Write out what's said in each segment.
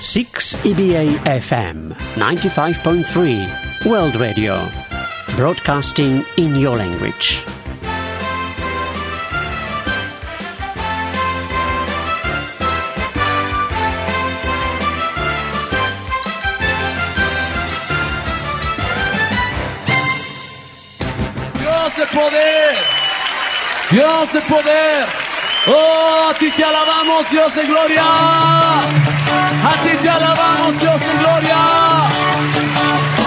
6 EBA FM 95.3 World Radio. Broadcasting in your language. De poder. De poder. Oh, a ti te alabamos, Dios de gloria. A ti te alabamos, Dios de gloria.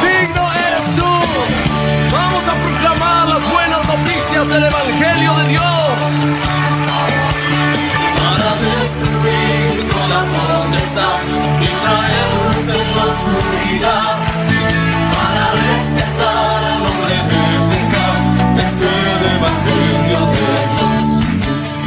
Digno eres tú. Vamos a proclamar las buenas noticias del Evangelio de Dios. Para destruir toda potestad y traer luz en la oscuridad.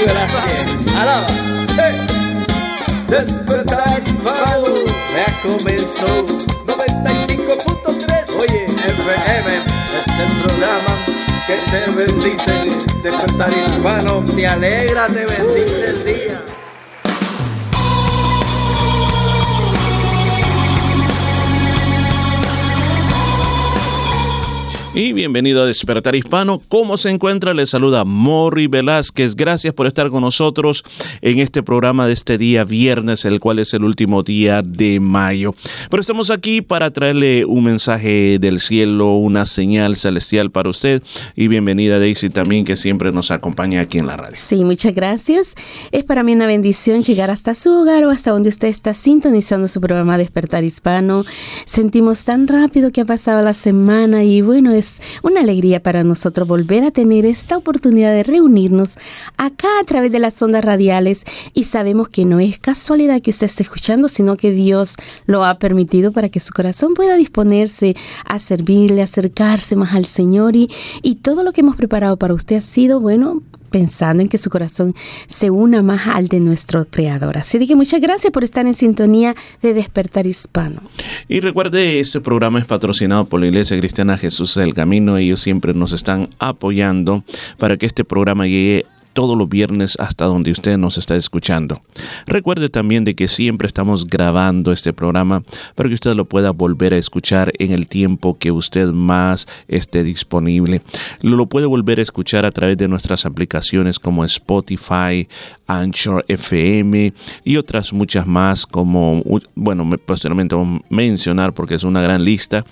Sí, Velázquez. Alaba. Despertar hispano ya comenzó. 95.3 Oye, FM es el programa que te bendice. Despertar hispano, te alegra, te bendice el día Y bienvenido a Despertar Hispano. ¿Cómo se encuentra? Le saluda Mori Velázquez. Gracias por estar con nosotros en este programa de este día viernes, el cual es el último día de mayo. Pero estamos aquí para traerle un mensaje del cielo, una señal celestial para usted. Y bienvenida Daisy también, que siempre nos acompaña aquí en la radio. Sí, muchas gracias. Es para mí una bendición llegar hasta su hogar o hasta donde usted está sintonizando su programa Despertar Hispano. Sentimos tan rápido que ha pasado la semana y bueno, es una alegría para nosotros volver a tener esta oportunidad de reunirnos acá a través de las ondas radiales. Y sabemos que no es casualidad que usted esté escuchando, sino que Dios lo ha permitido para que su corazón pueda disponerse a servirle, acercarse más al Señor. Y, y todo lo que hemos preparado para usted ha sido, bueno, pensando en que su corazón se una más al de nuestro Creador. Así que muchas gracias por estar en sintonía de Despertar Hispano. Y recuerde, este programa es patrocinado por la Iglesia Cristiana Jesús del Camino. Ellos siempre nos están apoyando para que este programa llegue todos los viernes hasta donde usted nos está escuchando. Recuerde también de que siempre estamos grabando este programa para que usted lo pueda volver a escuchar en el tiempo que usted más esté disponible. Lo puede volver a escuchar a través de nuestras aplicaciones como Spotify, Anchor FM y otras muchas más como, bueno, me- posteriormente vamos a mencionar porque es una gran lista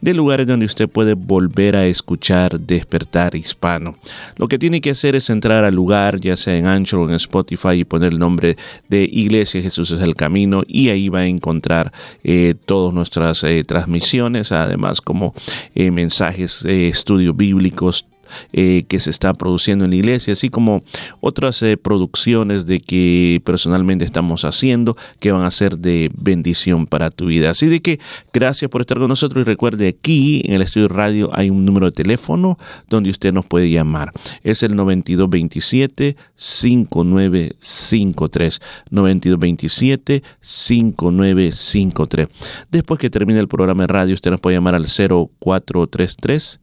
de lugares donde usted puede volver a escuchar Despertar Hispano. Lo que tiene que hacer es entrar al lugar, ya sea en Anchor o en Spotify, y poner el nombre de Iglesia Jesús es el Camino y ahí va a encontrar eh, todas nuestras eh, transmisiones, además como eh, mensajes, eh, estudios bíblicos, eh, que se está produciendo en la iglesia, así como otras eh, producciones de que personalmente estamos haciendo que van a ser de bendición para tu vida. Así de que gracias por estar con nosotros y recuerde aquí en el estudio radio hay un número de teléfono donde usted nos puede llamar. Es el 9227 5953 9227 5953. Después que termine el programa de radio usted nos puede llamar al 0433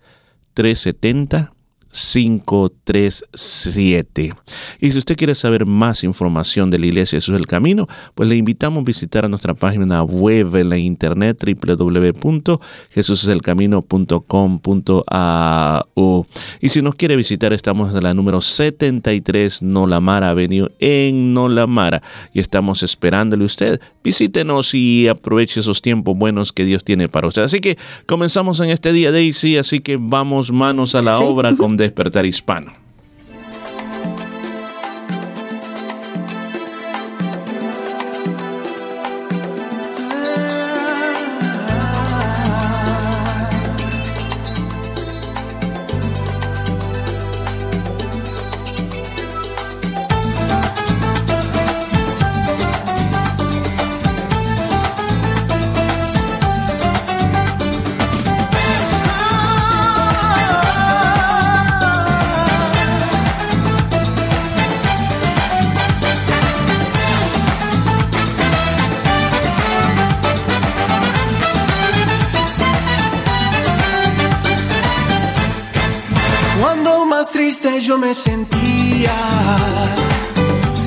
370 537. Y si usted quiere saber más información de la Iglesia Jesús del Camino, pues le invitamos a visitar nuestra página web en la internet www.jesuselcamino.com.au. Y si nos quiere visitar, estamos en la número 73 Nolamara Avenue en Nolamara y estamos esperándole usted. Visítenos y aproveche esos tiempos buenos que Dios tiene para usted. Así que comenzamos en este día, Daisy, así que vamos manos a la obra con Despertar Hispano. Yo me sentía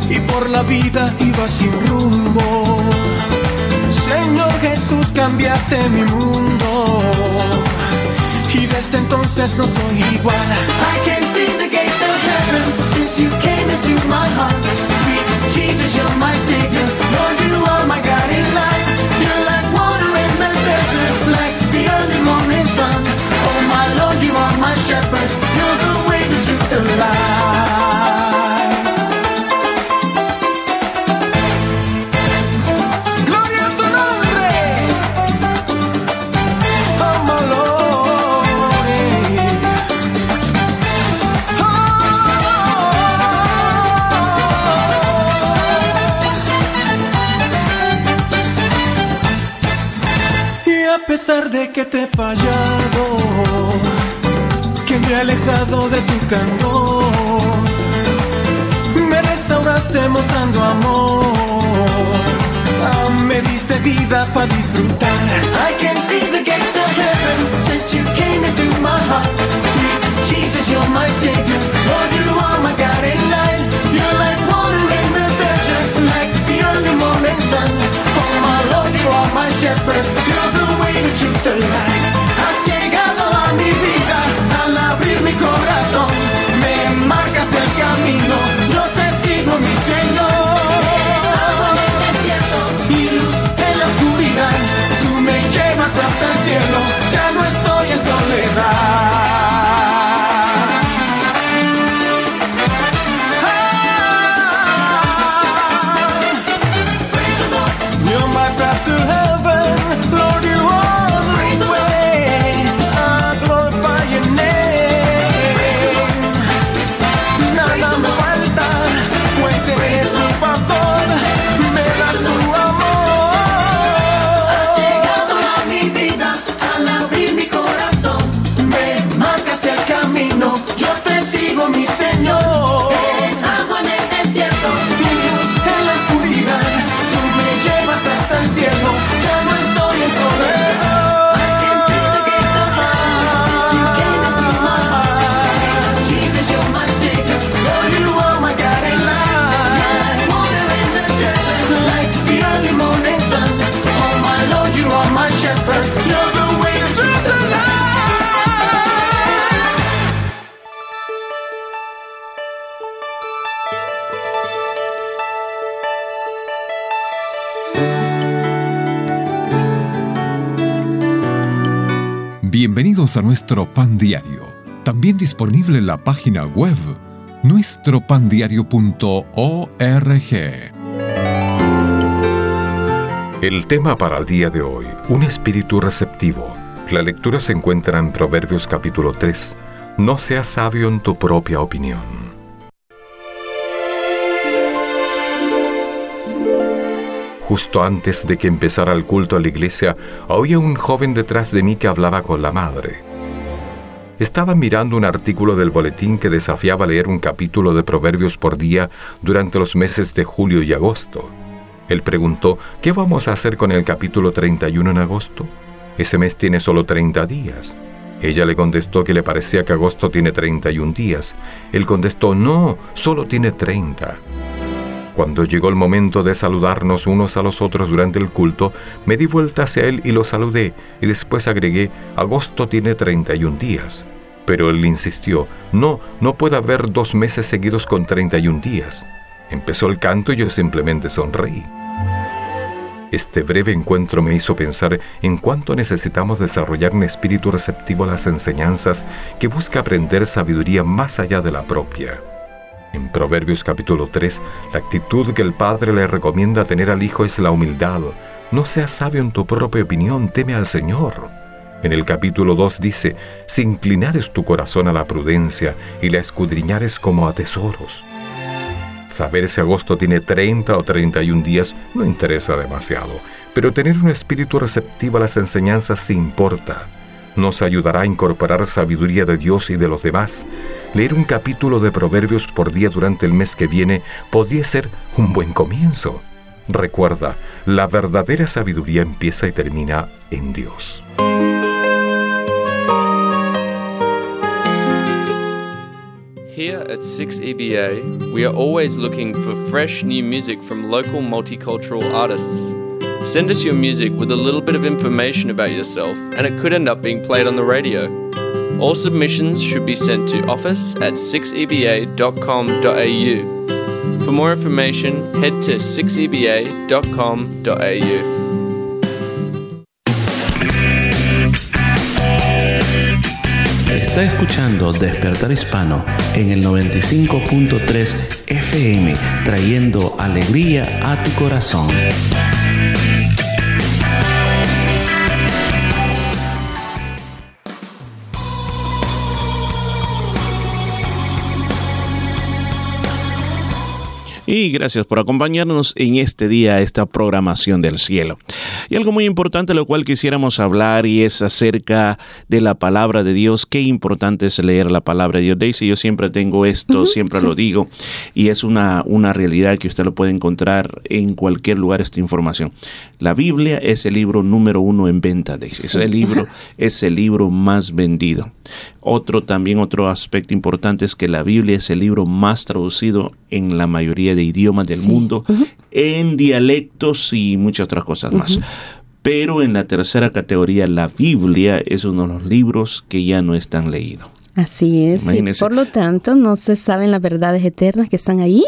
y por la vida iba sin rumbo. Señor Jesús, cambiaste mi mundo y desde entonces no soy igual. I can see the gates of heaven since you came into my heart. Sweet Jesus, you're my savior. Lord, you are my guiding light. You're like water in the desert, like the early morning sun. Oh my Lord, you are my shepherd. You're the a pesar de que te fallado, me he alejado de tu candor, me restauraste mostrando amor. Ah, me diste vida para disfrutar. I can see the gates of heaven since you came into my heart. Sweet Jesus, you're my savior. Lord, you are my guiding light. You're like water in the desert, like the early morning sun. Oh my Lord, you are my shepherd. You're the way, the truth, the light. Has llegado a mi vida al abrir mi corazón. Me marcas el camino. Yo te sigo, mi Señor. Y luz en la oscuridad, tú me llevas hasta el cielo, Bienvenidos a nuestro pan diario, también disponible en la página web nuestropandiario.org. El tema para el día de hoy, un espíritu receptivo. La lectura se encuentra en Proverbios capítulo 3. No seas sabio en tu propia opinión. Justo antes de que empezara el culto a la iglesia, oía un joven detrás de mí que hablaba con la madre. Estaba mirando un artículo del boletín que desafiaba leer un capítulo de Proverbios por día durante los meses de julio y agosto. Él preguntó, ¿qué vamos a hacer con el capítulo 31 en agosto? Ese mes tiene solo 30 días. Ella le contestó que le parecía que agosto tiene 31 días. Él contestó, no, solo tiene 30. Cuando llegó el momento de saludarnos unos a los otros durante el culto, me di vuelta hacia él y lo saludé, y después agregué, agosto tiene 31 días. Pero él insistió, no, no puede haber dos meses seguidos con 31 días. Empezó el canto y yo simplemente sonreí. Este breve encuentro me hizo pensar en cuánto necesitamos desarrollar un espíritu receptivo a las enseñanzas que busca aprender sabiduría más allá de la propia. En Proverbios capítulo 3, la actitud que el Padre le recomienda tener al Hijo es la humildad. No seas sabio en tu propia opinión, teme al Señor. En el capítulo 2 dice, si inclinares tu corazón a la prudencia y la escudriñares como a tesoros. Saber si agosto tiene 30 o 31 días no interesa demasiado, pero tener un espíritu receptivo a las enseñanzas sí importa. Nos ayudará a incorporar sabiduría de Dios y de los demás. Leer un capítulo de Proverbios por día durante el mes que viene podría ser un buen comienzo. Recuerda, la verdadera sabiduría empieza y termina en Dios. Here at 6EBA, we are always looking for fresh new music from local multicultural artists. Send us your music with a little bit of information about yourself, and it could end up being played on the radio. All submissions should be sent to office at 6eba.com.au. For more information, head to 6eba.com.au. Está escuchando Despertar Hispano en el 95.3 FM, trayendo alegría a tu corazón. Y gracias por acompañarnos en este día, esta programación del cielo. Y algo muy importante, lo cual quisiéramos hablar, y es acerca de la palabra de Dios. Qué importante es leer la palabra de Dios. Daisy, yo siempre tengo esto, siempre lo digo, y es una, una realidad que usted lo puede encontrar en cualquier lugar, esta información. La Biblia es el libro número uno en venta, Daisy. Es el libro, es el libro más vendido. Otro también, otro aspecto importante es que la Biblia es el libro más traducido en la mayoría de idiomas del mundo, en dialectos y muchas otras cosas más. Pero en la tercera categoría, la Biblia es uno de los libros que ya no están leídos. Así es. y Imagínese. por lo tanto, no se saben las verdades eternas que están ahí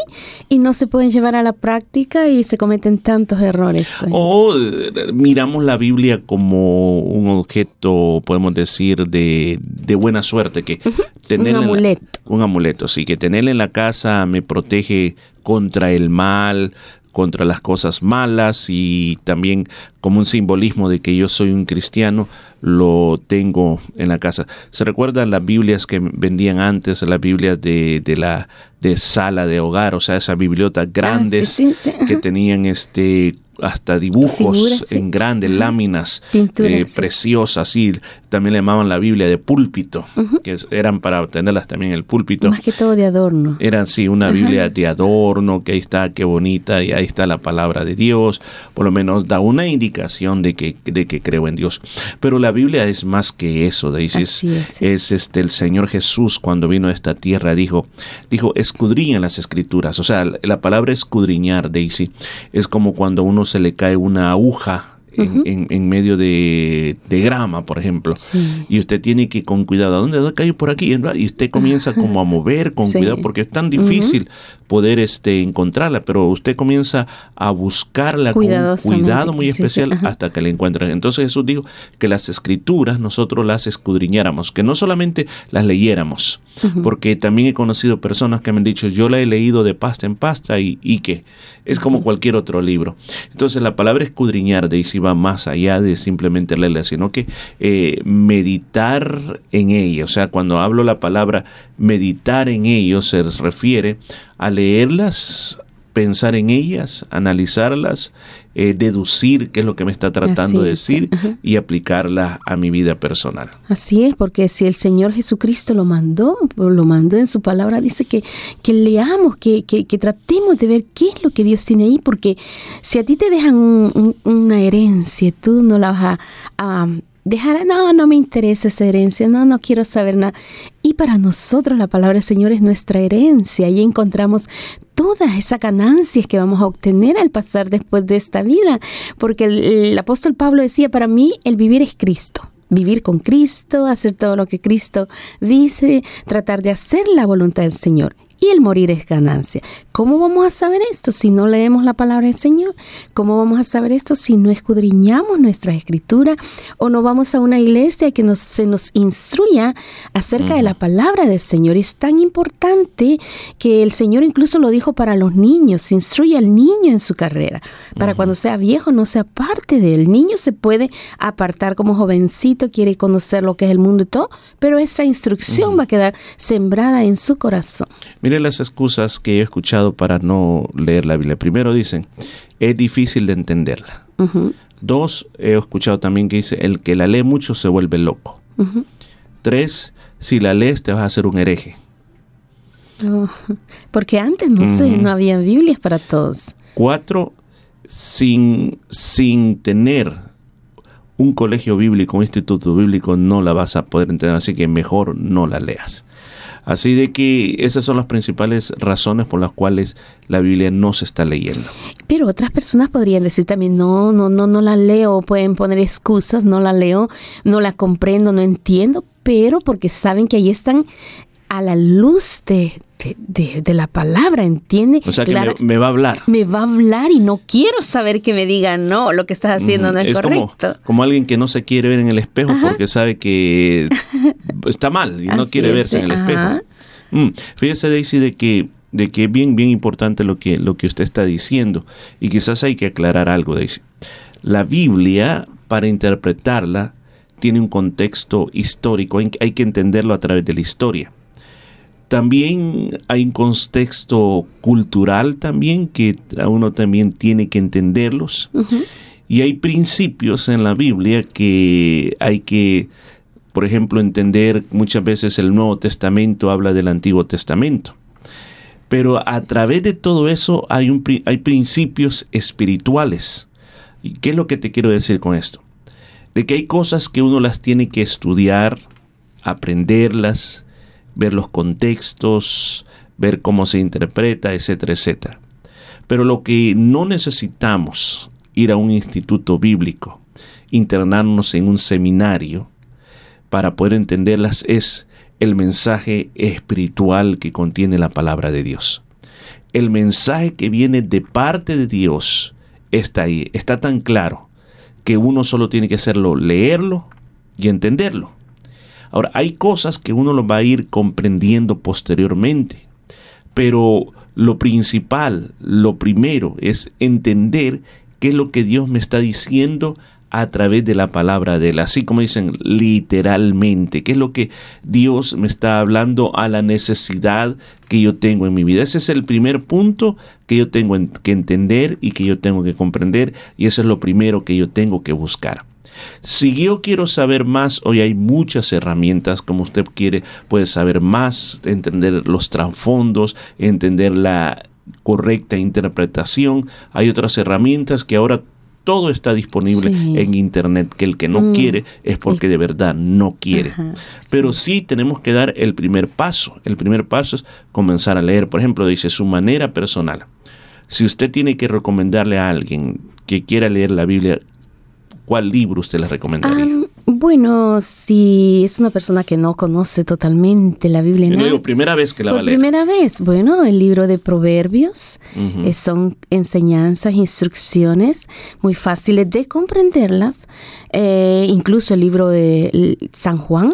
y no se pueden llevar a la práctica y se cometen tantos errores. O eh, miramos la Biblia como un objeto, podemos decir, de, de buena suerte, que tenerla en la- amuleto. un amuleto, sí, que tenerla en la casa me protege contra el mal, contra las cosas malas y también como un simbolismo de que yo soy un cristiano, lo tengo en la casa. ¿Se recuerdan las Biblias que vendían antes, las Biblias de, de la de sala de hogar, o sea, esas bibliotas grandes sí, sí, que tenían este hasta dibujos Figuras, en grandes láminas eh, preciosas, sí. También le llamaban la Biblia de púlpito, que es- eran para tenerlas también en el púlpito. Más que todo de adorno. Era sí, una Ajá. Biblia de adorno, que ahí está, qué bonita, y ahí está la palabra de Dios, por lo menos da una indicación de que, de que creo en Dios. Pero la Biblia es más que eso, Daisy. Es, es, es, este el Señor Jesús cuando vino a esta tierra, dijo, dijo, escudriña las escrituras. O sea, la, la palabra escudriñar, Daisy, es como cuando a uno se le cae una aguja. En, en- en medio de, de grama, por ejemplo. Y usted tiene que con cuidado, ¿a dónde cae por aquí? Y usted comienza como a mover con Sí. cuidado porque es tan difícil poder este encontrarla, pero usted comienza a buscarla con cuidado muy sí, sí, especial hasta que la encuentran. Entonces Jesús dijo que las escrituras nosotros las escudriñáramos, que no solamente las leyéramos, porque también he conocido personas que me han dicho, yo la he leído de pasta en pasta y, y que es como cualquier otro libro. Entonces la palabra escudriñar de ahí va más allá de simplemente leerla, sino que eh, meditar en ella. O sea, cuando hablo la palabra meditar en ellos se refiere a leerlas, pensar en ellas, analizarlas, eh, deducir qué es lo que me está tratando Así de decir y aplicarla a mi vida personal. Así es, porque si el Señor Jesucristo lo mandó, lo mandó en su palabra, dice que, que leamos, que, que, que tratemos de ver qué es lo que Dios tiene ahí, porque si a ti te dejan un- un- una herencia, tú no la vas a, a dejar, no, no me interesa esa herencia, no, no quiero saber nada. Y para nosotros la palabra del Señor es nuestra herencia y encontramos todas esas ganancias que vamos a obtener al pasar después de esta vida. Porque el, el apóstol Pablo decía, para mí el vivir es Cristo. Vivir con Cristo, hacer todo lo que Cristo dice, tratar de hacer la voluntad del Señor y el morir es ganancia. ¿Cómo vamos a saber esto si no leemos la palabra del Señor? ¿Cómo vamos a saber esto si no escudriñamos nuestra escritura o no vamos a una iglesia que nos, se nos instruya acerca de la palabra del Señor? Es tan importante que el Señor incluso lo dijo para los niños, instruye al niño en su carrera, para cuando sea viejo no sea parte de él. El niño se puede apartar como jovencito, quiere conocer lo que es el mundo y todo, pero esa instrucción va a quedar sembrada en su corazón. Miren las excusas que he escuchado para no leer la Biblia. Primero dicen, es difícil de entenderla. Dos, he escuchado también que dice, el que la lee mucho se vuelve loco. Tres, si la lees te vas a hacer un hereje. Oh, porque antes, no sé, no había Biblias para todos. Cuatro, sin, sin tener un colegio bíblico, un instituto bíblico, no la vas a poder entender, así que mejor no la leas. Así de que esas son las principales razones por las cuales la Biblia no se está leyendo. Pero otras personas podrían decir también, no, no, no, no la leo, pueden poner excusas, no la leo, no la comprendo, no entiendo, pero porque saben que ahí están a la luz de, de, de- de la palabra, ¿entiende? O sea que Clara- me, me va a hablar. me va a hablar y no quiero saber que me digan, no, lo que estás haciendo no es, Mm, como, correcto. como alguien que no se quiere ver en el espejo porque sabe que está mal y no quiere es, verse en el ajá. espejo. Mm, Fíjese, Daisy, de que, de que es bien, bien importante lo que, lo que usted está diciendo. Y quizás hay que aclarar algo, Daisy. La Biblia, para interpretarla, tiene un contexto histórico. Hay, hay que entenderlo a través de la historia. También hay un contexto cultural también que uno también tiene que entenderlos. Y hay principios en la Biblia que hay que, por ejemplo, entender. Muchas veces el Nuevo Testamento habla del Antiguo Testamento. Pero a través de todo eso hay, un, hay principios espirituales. ¿Y qué es lo que te quiero decir con esto? De que hay cosas que uno las tiene que estudiar, aprenderlas, ver los contextos, ver cómo se interpreta, etcétera, etcétera. Pero lo que no necesitamos ir a un instituto bíblico, internarnos en un seminario para poder entenderlas es el mensaje espiritual que contiene la palabra de Dios. El mensaje que viene de parte de Dios está ahí, está tan claro que uno solo tiene que hacerlo, leerlo y entenderlo. Ahora, hay cosas que uno lo va a ir comprendiendo posteriormente, pero lo principal, lo primero es entender qué es lo que Dios me está diciendo a través de la palabra de él, así como dicen literalmente, qué es lo que Dios me está hablando a la necesidad que yo tengo en mi vida. Ese es el primer punto que yo tengo en- que entender y que yo tengo que comprender y eso es lo primero que yo tengo que buscar. Si yo quiero saber más, hoy hay muchas herramientas, como usted quiere, puede saber más, entender los trasfondos, entender la correcta interpretación. Hay otras herramientas que ahora todo está disponible Sí. en internet, que el que no Mm. quiere es porque de verdad no quiere. Ajá, Pero sí tenemos que dar el primer paso. El primer paso es comenzar a leer. Por ejemplo, dice su manera personal. Si usted tiene que recomendarle a alguien que quiera leer la Biblia, ¿cuál libro usted le recomendaría? Bueno, si es una persona que no conoce totalmente la Biblia, Yo nada, digo, primera vez que la va a leer. primera vez, bueno, el libro de Proverbios eh, son enseñanzas, instrucciones muy fáciles de comprenderlas. Eh, incluso el libro de San Juan,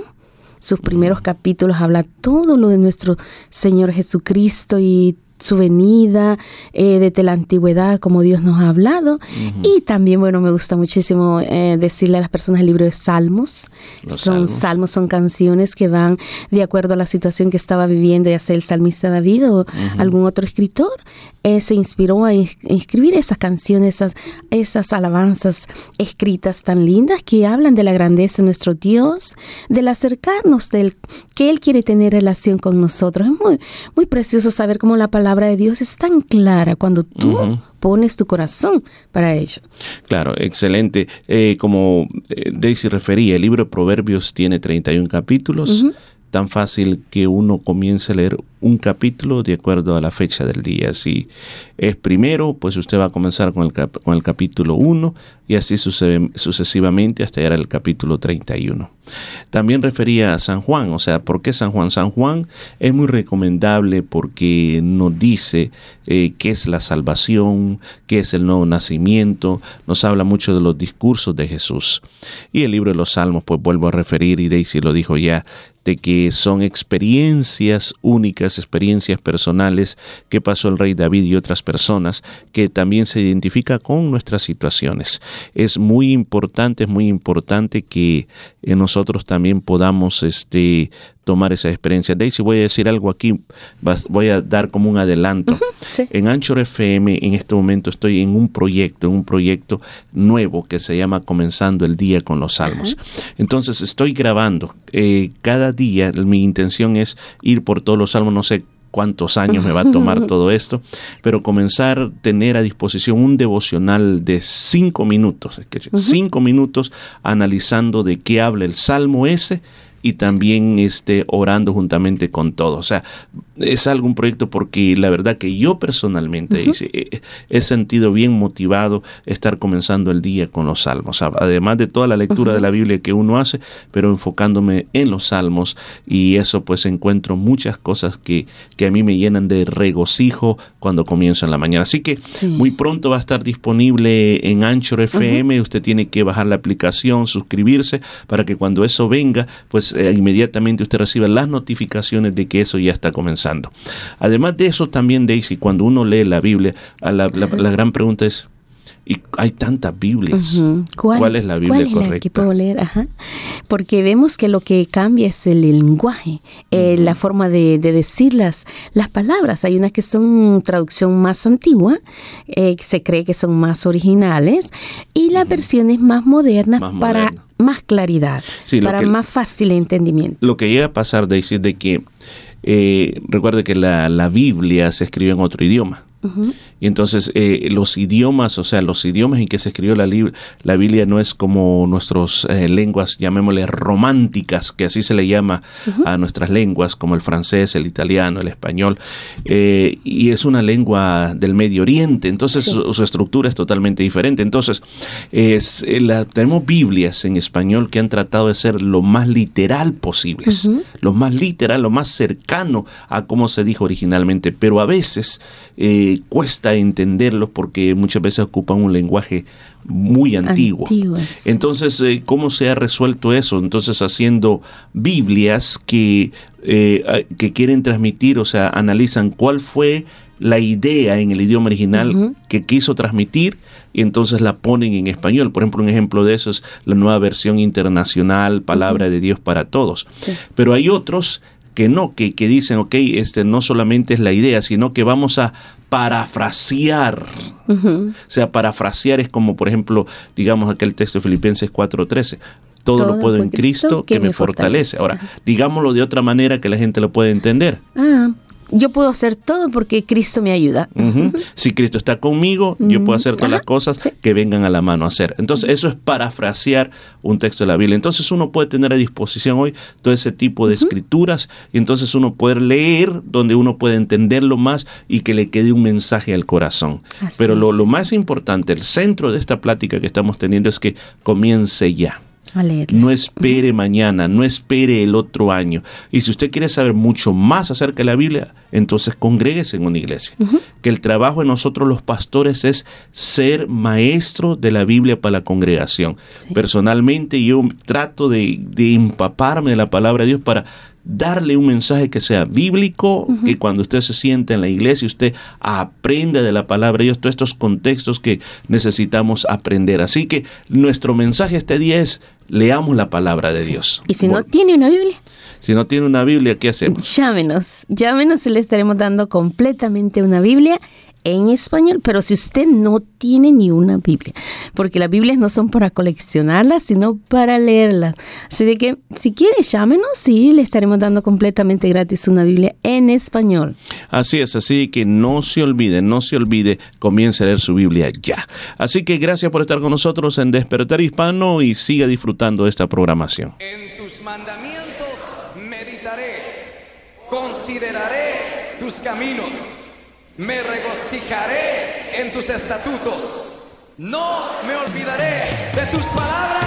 sus primeros capítulos habla todo lo de nuestro Señor Jesucristo y su venida eh, desde la antigüedad, como Dios nos ha hablado. Y también, bueno, me gusta muchísimo eh, decirle a las personas el libro de Salmos. Los son salmos. salmos, son canciones que van de acuerdo a la situación que estaba viviendo, ya sea el salmista David o algún otro escritor. eh, se inspiró a es- escribir esas canciones, esas, esas alabanzas escritas tan lindas que hablan de la grandeza de nuestro Dios, del acercarnos, del que Él quiere tener relación con nosotros. Es muy, muy precioso saber cómo la palabra palabra de Dios es tan clara cuando tú Ujú. pones tu corazón para ello. Claro, excelente. Eh, como eh, Daisy refería, el libro de Proverbios tiene 31 capítulos. Ujú. Tan fácil que uno comience a leer un capítulo de acuerdo a la fecha del día. Si es primero, pues usted va a comenzar con el, con el capítulo 1 y así sucesivamente hasta llegar al capítulo 31. También refería a San Juan, o sea, ¿por qué San Juan? San Juan es muy recomendable porque nos dice eh, qué es la salvación, qué es el nuevo nacimiento, nos habla mucho de los discursos de Jesús. Y el libro de los Salmos, pues vuelvo a referir, y Daisy lo dijo ya, de que son experiencias únicas, experiencias personales que pasó el rey David y otras personas que también se identifica con nuestras situaciones. Es muy importante, es muy importante que eh, nosotros también podamos este, tomar esa experiencia. Daisy, voy a decir algo aquí, vas- voy a dar como un adelanto. En Anchor FM en este momento estoy en un proyecto, en un proyecto nuevo que se llama Comenzando el Día con los Salmos. Entonces estoy grabando. eh, cada día mi intención es ir por todos los salmos, no sé cuántos años me va a tomar todo esto, pero comenzar a tener a disposición un devocional de cinco minutos, cinco minutos analizando de qué habla el salmo ese y también este, orando juntamente con todos. O sea, es algún proyecto porque la verdad que yo personalmente dice, he, he sentido bien motivado estar comenzando el día con los salmos, además de toda la lectura de la Biblia que uno hace, pero enfocándome en los salmos y eso pues encuentro muchas cosas que, que a mí me llenan de regocijo cuando comienzo en la mañana. Así que muy pronto va a estar disponible en Anchor FM, usted tiene que bajar la aplicación, suscribirse para que cuando eso venga, pues eh, inmediatamente usted reciba las notificaciones de que eso ya está comenzando. Además de eso también, Daisy, cuando uno lee la Biblia, la gran pregunta es, ¿y hay tantas Biblias? ¿Cuál, es la Biblia cuál es la correcta? que puedo leer? Ajá. Porque vemos que lo que cambia es el lenguaje, eh, la forma de, de decir las, las palabras. Hay unas que son traducción más antigua, eh, se cree que son más originales, y las versiones más modernas Más para más claridad, Sí, para que- más fácil entendimiento. Lo que llega a pasar, Daisy, es de que eh, recuerde que la, la Biblia se escribió en otro idioma. Y entonces eh, los idiomas, o sea, los idiomas en que se escribió la, la Biblia no es como nuestras lenguas, llamémosle románticas, que así se le llama a nuestras lenguas, como el francés, el italiano, el español, eh, y es una lengua del Medio Oriente, entonces su, su estructura es totalmente diferente. Entonces, es, eh, la- tenemos Biblias en español que han tratado de ser lo más literal posibles, lo más literal, lo más cercano a cómo se dijo originalmente, pero a veces eh, cuesta entenderlos porque muchas veces ocupan un lenguaje muy antiguo. Entonces, eh, ¿cómo se ha resuelto eso? Entonces, haciendo Biblias que, eh, que quieren transmitir, o sea, analizan cuál fue la idea en el idioma original que quiso transmitir y entonces la ponen en español. Por ejemplo, un ejemplo de eso es la nueva versión internacional, Palabra de Dios para Todos. Pero hay otros que no, que, que dicen, ok, este no solamente es la idea, sino que vamos a parafrasear. O sea, parafrasear es como, por ejemplo, digamos aquel texto de Filipenses 4:13. Todo, lo puedo en Cristo que, me fortalece. Ahora, digámoslo de otra manera que la gente lo puede entender. Ah, yo puedo hacer todo porque Cristo me ayuda. Si Cristo está conmigo, yo puedo hacer todas Ajá, las cosas que vengan a la mano a hacer. Entonces, eso es parafrasear un texto de la Biblia. Entonces, uno puede tener a disposición hoy todo ese tipo de escrituras y entonces uno puede leer donde uno puede entenderlo más y que le quede un mensaje al corazón. Así Pero lo, lo más importante, el centro de esta plática que estamos teniendo es que comience ya. A. No espere mañana, no espere el otro año. Y si usted quiere saber mucho más acerca de la Biblia, entonces congréguese en una iglesia. Que el trabajo de nosotros los pastores es ser maestro de la Biblia para la congregación. Personalmente yo trato de, de empaparme de la palabra de Dios para darle un mensaje que sea bíblico, que cuando usted se sienta en la iglesia, usted aprenda de la palabra de Dios, todos estos contextos que necesitamos aprender. Así que nuestro mensaje este día es, leamos la palabra de Dios. Y si no tiene una Biblia, si no tiene una Biblia, ¿qué hacemos? llámenos. Llámenos y le estaremos dando completamente una Biblia en español, pero si usted no tiene ni una Biblia, porque las Biblias no son para coleccionarlas, sino para leerlas. Así de que si quiere, llámenos y le estaremos dando completamente gratis una Biblia en español. Así es, así que no se olvide, no se olvide, comience a leer su Biblia ya. Así que gracias por estar con nosotros en Despertar Hispano y siga disfrutando de esta programación. En tus mandamientos meditaré, consideraré tus caminos, me regocijaré en tus estatutos, no me olvidaré de tus palabras.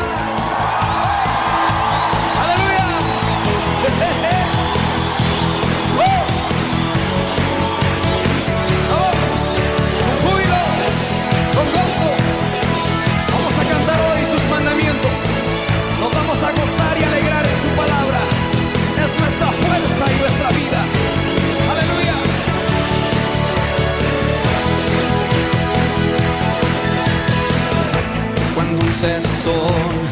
Cuando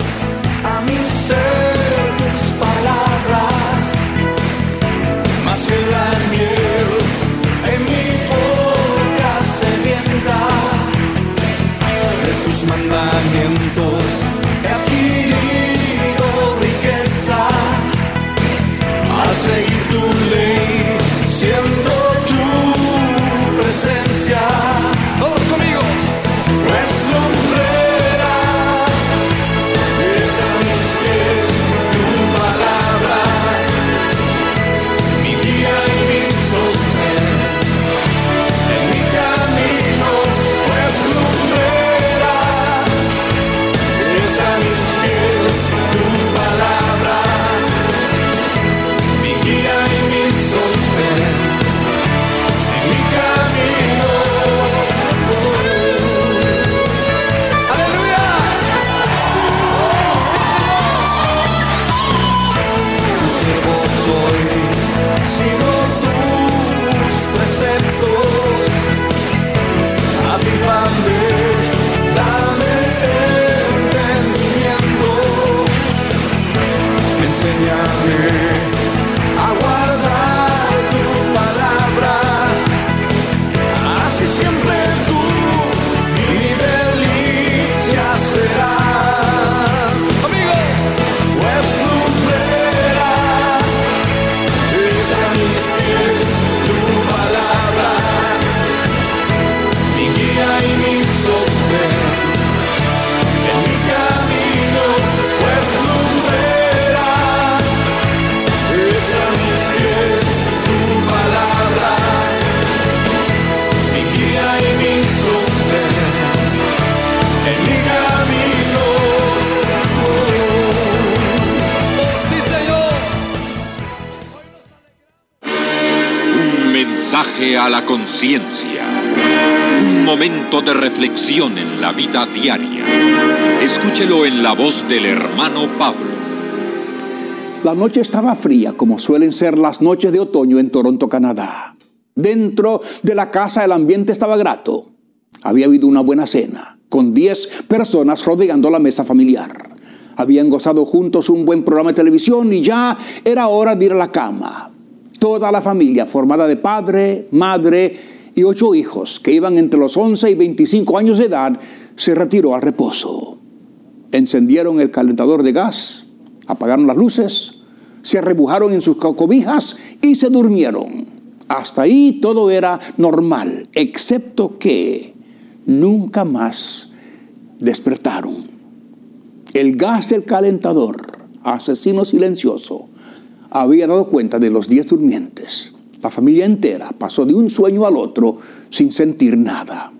a la conciencia. Un momento de reflexión en la vida diaria. Escúchelo en la voz del hermano Pablo. La noche estaba fría, como suelen ser las noches de otoño en Toronto, Canadá. Dentro de la casa el ambiente estaba grato. Había habido una buena cena, con 10 personas rodeando la mesa familiar. Habían gozado juntos un buen programa de televisión y ya era hora de ir a la cama. Toda la familia, formada de padre, madre y ocho hijos, que iban entre los 11 y 25 años de edad, se retiró al reposo. Encendieron el calentador de gas, apagaron las luces, se arrebujaron en sus co- cobijas y se durmieron. Hasta ahí todo era normal, excepto que nunca más despertaron. El gas del calentador, asesino silencioso, había dado cuenta de los diez durmientes. La familia entera pasó de un sueño al otro sin sentir nada.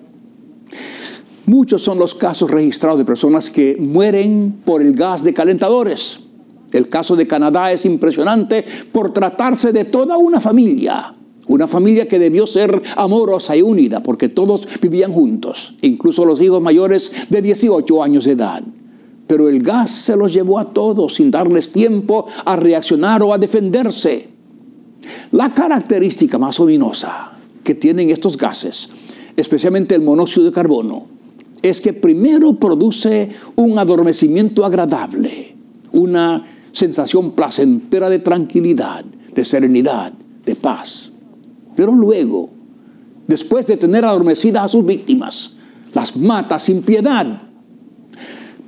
Muchos son los casos registrados de personas que mueren por el gas de calentadores. El caso de Canadá es impresionante por tratarse de toda una familia. Una familia que debió ser amorosa y unida porque todos vivían juntos, incluso los hijos mayores de 18 años de edad. Pero el gas se los llevó a todos sin darles tiempo a reaccionar o a defenderse. La característica más ominosa que tienen estos gases, especialmente el monóxido de carbono, es que primero produce un adormecimiento agradable, una sensación placentera de tranquilidad, de serenidad, de paz. Pero luego después de tener adormecidas a sus víctimas, las mata sin piedad.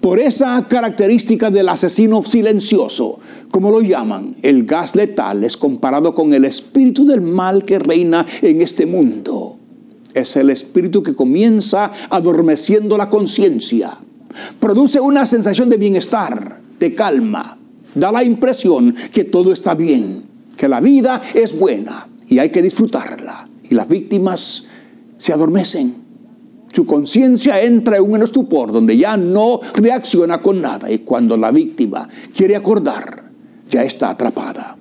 Por esa característica del asesino silencioso, como lo llaman, el gas letal es comparado con el espíritu del mal que reina en este mundo. Es el espíritu que comienza adormeciendo la conciencia. Produce una sensación de bienestar, de calma. Da la impresión que todo está bien, que la vida es buena y hay que disfrutarla. Y las víctimas se adormecen. Su conciencia entra en un estupor donde ya no reacciona con nada y cuando la víctima quiere acordar, ya está atrapada.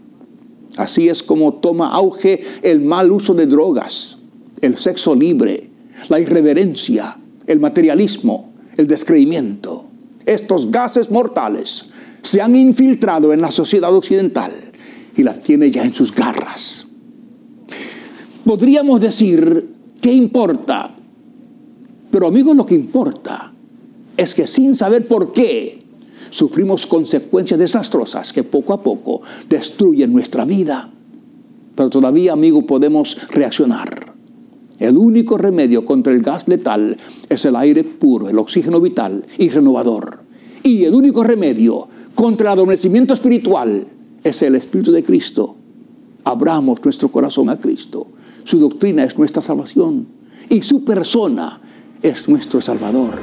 Así es como toma auge el mal uso de drogas, el sexo libre, la irreverencia, el materialismo, el descreimiento. Estos gases mortales se han infiltrado en la sociedad occidental y las tiene ya en sus garras. Podríamos decir, ¿qué importa? Pero amigos, lo que importa es que sin saber por qué sufrimos consecuencias desastrosas que poco a poco destruyen nuestra vida. Pero todavía, amigo, podemos reaccionar. El único remedio contra el gas letal es el aire puro, el oxígeno vital y renovador. Y el único remedio contra el adormecimiento espiritual es el Espíritu de Cristo. Abramos nuestro corazón a Cristo. Su doctrina es nuestra salvación y su persona es nuestro Salvador.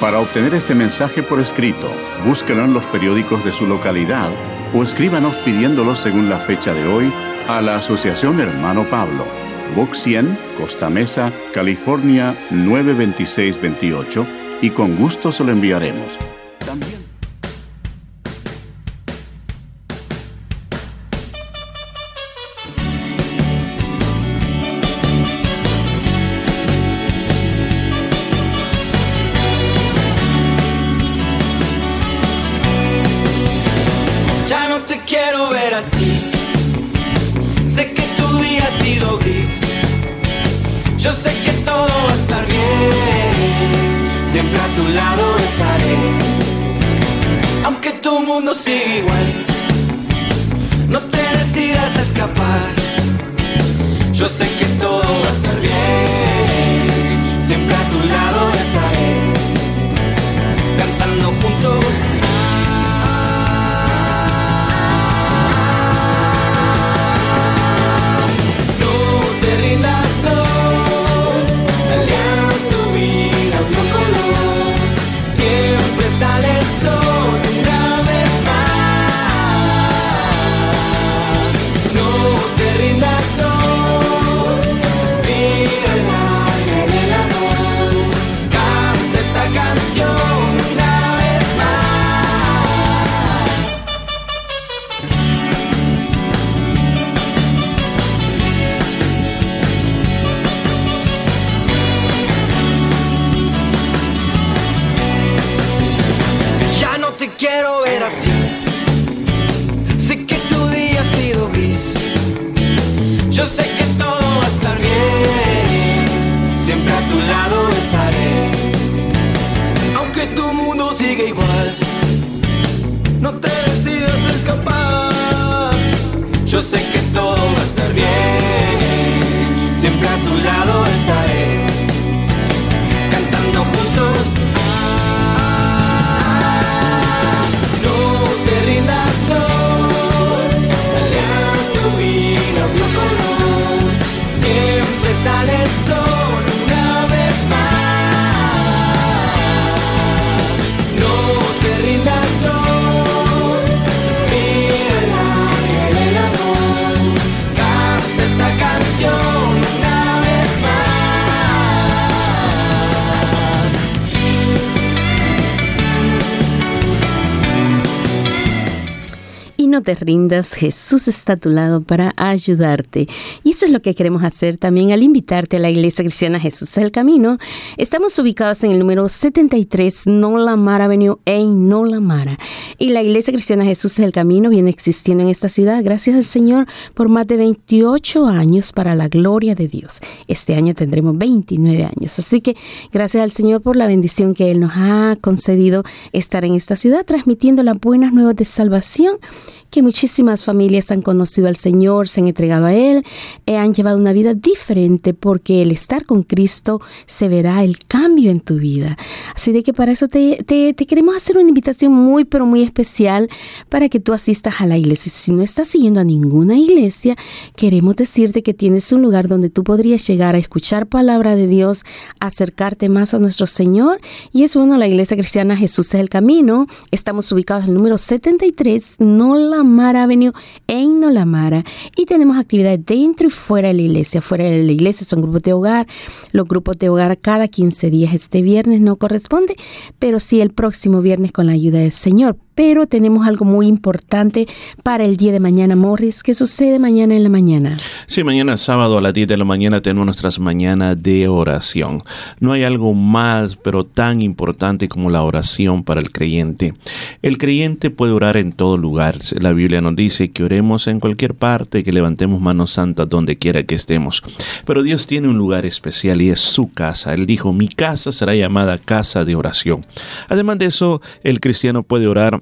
Para obtener este mensaje por escrito, búsquelo en los periódicos de su localidad o escríbanos pidiéndolo según la fecha de hoy a la Asociación Hermano Pablo, Box 100, Costa Mesa, California 92628 y con gusto se lo enviaremos. Te rindas, Jesús está a tu lado para ayudarte. Y eso es lo que queremos hacer también al invitarte a la Iglesia Cristiana Jesús es el Camino. Estamos ubicados en el número 73 Nola Mara Avenue en Nola Mara. Y la Iglesia Cristiana Jesús es el Camino viene existiendo en esta ciudad, gracias al Señor, por más de 28 años para la gloria de Dios. Este año tendremos 29 años. Así que gracias al Señor por la bendición que Él nos ha concedido estar en esta ciudad, transmitiendo las buenas nuevas de salvación que muchísimas familias han conocido al Señor, se han entregado a Él, eh, han llevado una vida diferente porque el estar con Cristo se verá el cambio en tu vida. Así de que para eso te, te, queremos hacer una invitación muy, pero muy especial para que tú asistas a la iglesia. Si no estás siguiendo a ninguna iglesia, queremos decirte que tienes un lugar donde tú podrías llegar a escuchar palabra de Dios, acercarte más a nuestro Señor. Y es bueno, la iglesia cristiana Jesús es el camino. Estamos ubicados en el número 73, Nolamara Avenue, en Nolamara. Y tenemos actividades dentro y fuera de la iglesia. Fuera de la iglesia son grupos de hogar. Los grupos de hogar cada 15 días. Este viernes no corresponde, pero sí el próximo viernes con la ayuda del Señor pero tenemos algo muy importante para el día de mañana, Morris. ¿Qué sucede mañana en la mañana? Sí, mañana sábado a las 10 de la mañana tenemos nuestras mañanas de oración. No hay algo más, pero tan importante como la oración para el creyente. El creyente puede orar en todo lugar. La Biblia nos dice que oremos en cualquier parte, que levantemos manos santas donde quiera que estemos. Pero Dios tiene un lugar especial y es su casa. Él dijo, mi casa será llamada casa de oración. Además de eso, el cristiano puede orar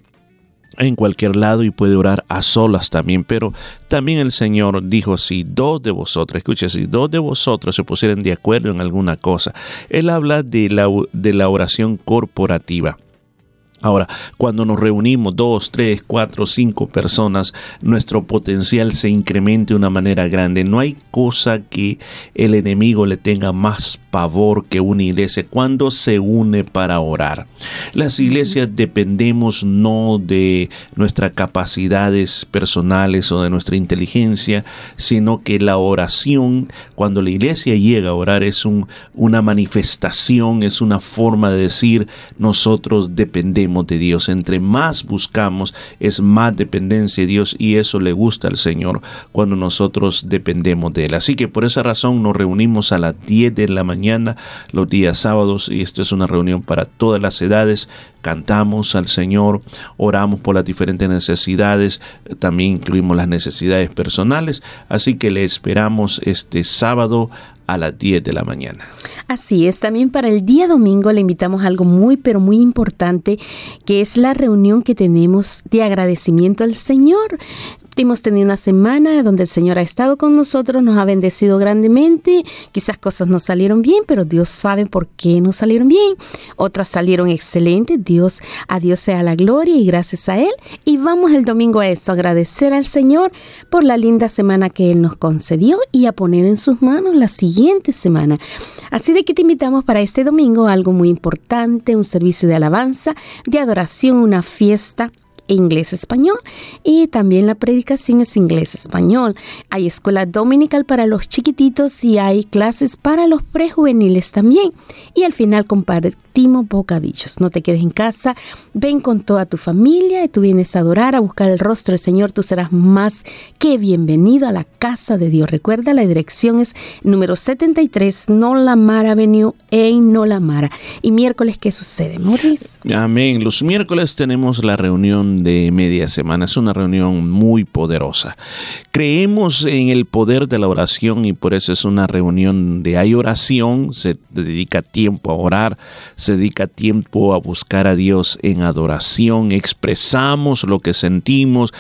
en cualquier lado y puede orar a solas también. Pero también el Señor dijo, si dos de vosotros, escucha, si dos de vosotros se pusieran de acuerdo en alguna cosa, Él habla de la, de la oración corporativa. Ahora, cuando nos reunimos dos, tres, cuatro, cinco personas, nuestro potencial se incrementa de una manera grande. No hay cosa que el enemigo le tenga más pavor que una iglesia cuando se une para orar. Las iglesias dependemos no de nuestras capacidades personales o de nuestra inteligencia, sino que la oración, cuando la iglesia llega a orar, es un, una manifestación, es una forma de decir nosotros dependemos de Dios. Entre más buscamos, es más dependencia de Dios y eso le gusta al Señor cuando nosotros dependemos de Él. Así que por esa razón nos reunimos a las 10 de la mañana los días sábados y esto es una reunión para todas las edades. Cantamos al Señor, oramos por las diferentes necesidades, también incluimos las necesidades personales. Así que le esperamos este sábado a las 10 de la mañana. Así es, también para el día domingo le invitamos a algo muy, pero muy importante, que es la reunión que tenemos de agradecimiento al Señor. Hemos tenido una semana donde el Señor ha estado con nosotros, nos ha bendecido grandemente. Quizás cosas no salieron bien, pero Dios sabe por qué no salieron bien. Otras salieron excelentes. Dios, a Dios sea la gloria y gracias a Él. Y vamos el domingo a eso, agradecer al Señor por la linda semana que Él nos concedió y a poner en sus manos la siguiente semana. Así de que te invitamos para este domingo algo muy importante, un servicio de alabanza, de adoración, una fiesta inglés-español y también la predicación es inglés-español. Hay escuela dominical para los chiquititos y hay clases para los prejuveniles también. Y al final compartimos bocadillos. No te quedes en casa, ven con toda tu familia y tú vienes a adorar, a buscar el rostro del Señor. Tú serás más que bienvenido a la casa de Dios. Recuerda, la dirección es número 73 Nolamara Avenue en Nolamara. Y miércoles, ¿qué sucede, Morris? Amén. Los miércoles tenemos la reunión de media semana. Es una reunión muy poderosa. Creemos en el poder de la oración y por eso es una reunión de hay oración, se dedica tiempo a orar, se dedica tiempo a buscar a Dios en adoración, expresamos lo que sentimos,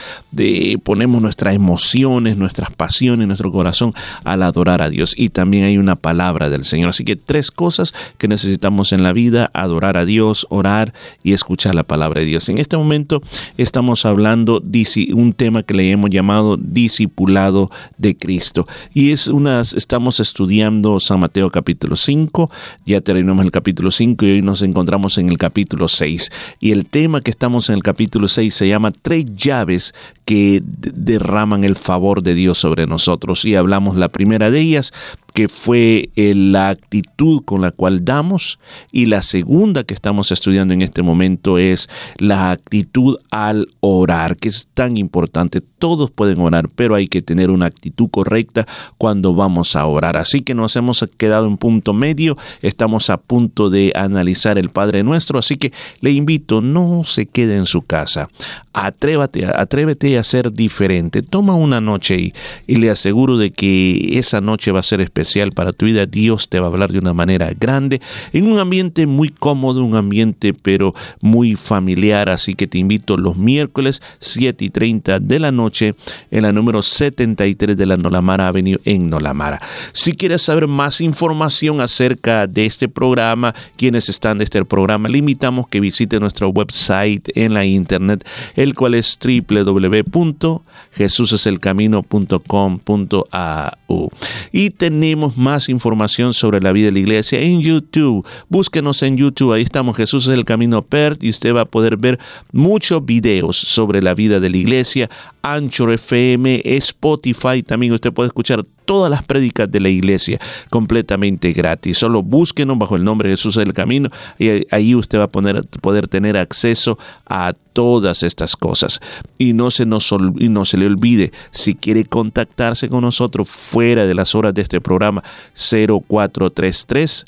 ponemos nuestras emociones, nuestras pasiones, nuestro corazón al adorar a Dios. Y también hay una palabra del Señor. Así que tres cosas que necesitamos en la vida, adorar a Dios, orar y escuchar la palabra de Dios. En este momento estamos hablando de un tema que le hemos llamado discipulado de Cristo. Y es unas, estamos estudiando San Mateo capítulo 5, ya terminamos el capítulo 5 y hoy nos encontramos en el capítulo 6. Y el tema que estamos en el capítulo 6 se llama Tres llaves que derraman el favor de Dios sobre nosotros. Y hablamos la primera de ellas, que fue eh, la actitud con la cual damos y la segunda que estamos estudiando en este momento es la actitud al orar, que es tan importante. Todos pueden orar, pero hay que tener una actitud correcta cuando vamos a orar. Así que nos hemos quedado en punto medio, estamos a punto de analizar el Padre Nuestro, así que le invito, no se quede en su casa, atrévate, atrévete a ser diferente, toma una noche y, y le aseguro de que esa noche va a ser especial para tu vida. Dios te va a hablar de una manera grande, en un ambiente muy cómodo, un ambiente pero muy familiar. Así que te invito los miércoles 7 y 30 de la noche en la número 73 de la Nolamara Avenue en Nolamara. Si quieres saber más información acerca de este programa, quienes están de este programa, le invitamos que visite nuestro website en la internet, el cual es www.jesuseselcamino.com.au. Y tenemos más información sobre la vida de la iglesia en YouTube. Búsquenos en YouTube, ahí estamos, Jesús es el Camino PERT, y usted va a poder ver muchos videos sobre la vida de la iglesia. Anchor FM, Spotify, también usted puede escuchar todas las prédicas de la iglesia completamente gratis. Solo búsquenos bajo el nombre de Jesús del Camino y ahí usted va a poner, poder tener acceso a todas estas cosas. Y no se nos y no se le olvide, si quiere contactarse con nosotros fuera de las horas de este programa, 0433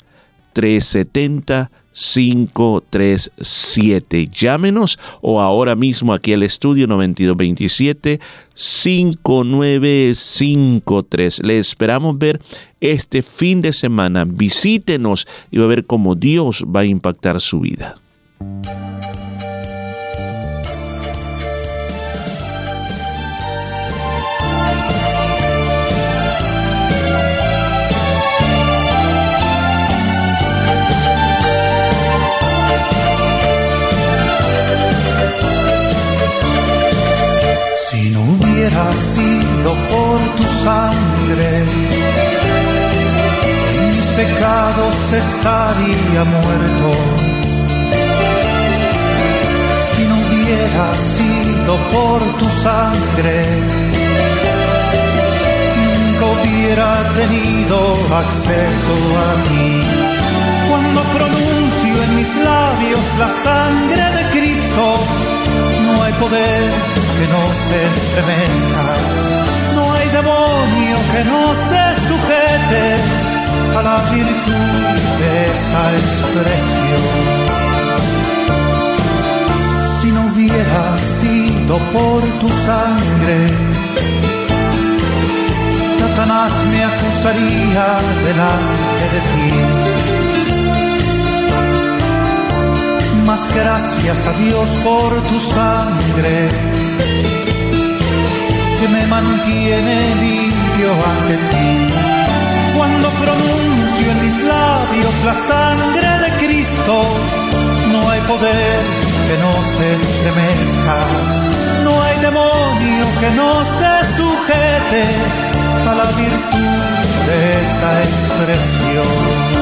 370 537. Llámenos o ahora mismo aquí al estudio 9227 5953. Le esperamos ver este fin de semana. Visítenos y va a ver cómo Dios va a impactar su vida. Hubiera sido por tu sangre, mis pecados estaría muerto. Si no hubiera sido por tu sangre, nunca hubiera tenido acceso a ti. Cuando pronuncio en mis labios la sangre de Cristo, no hay poder que no se estremezca, no hay demonio que no se sujete a la virtud de esa expresión. Si no hubiera sido por tu sangre, Satanás me acusaría delante de ti. Mas gracias a Dios por tu sangre que me mantiene limpio ante ti. Cuando pronuncio en mis labios la sangre de Cristo, no hay poder que no se estremezca, no hay demonio que no se sujete a la virtud de esa expresión.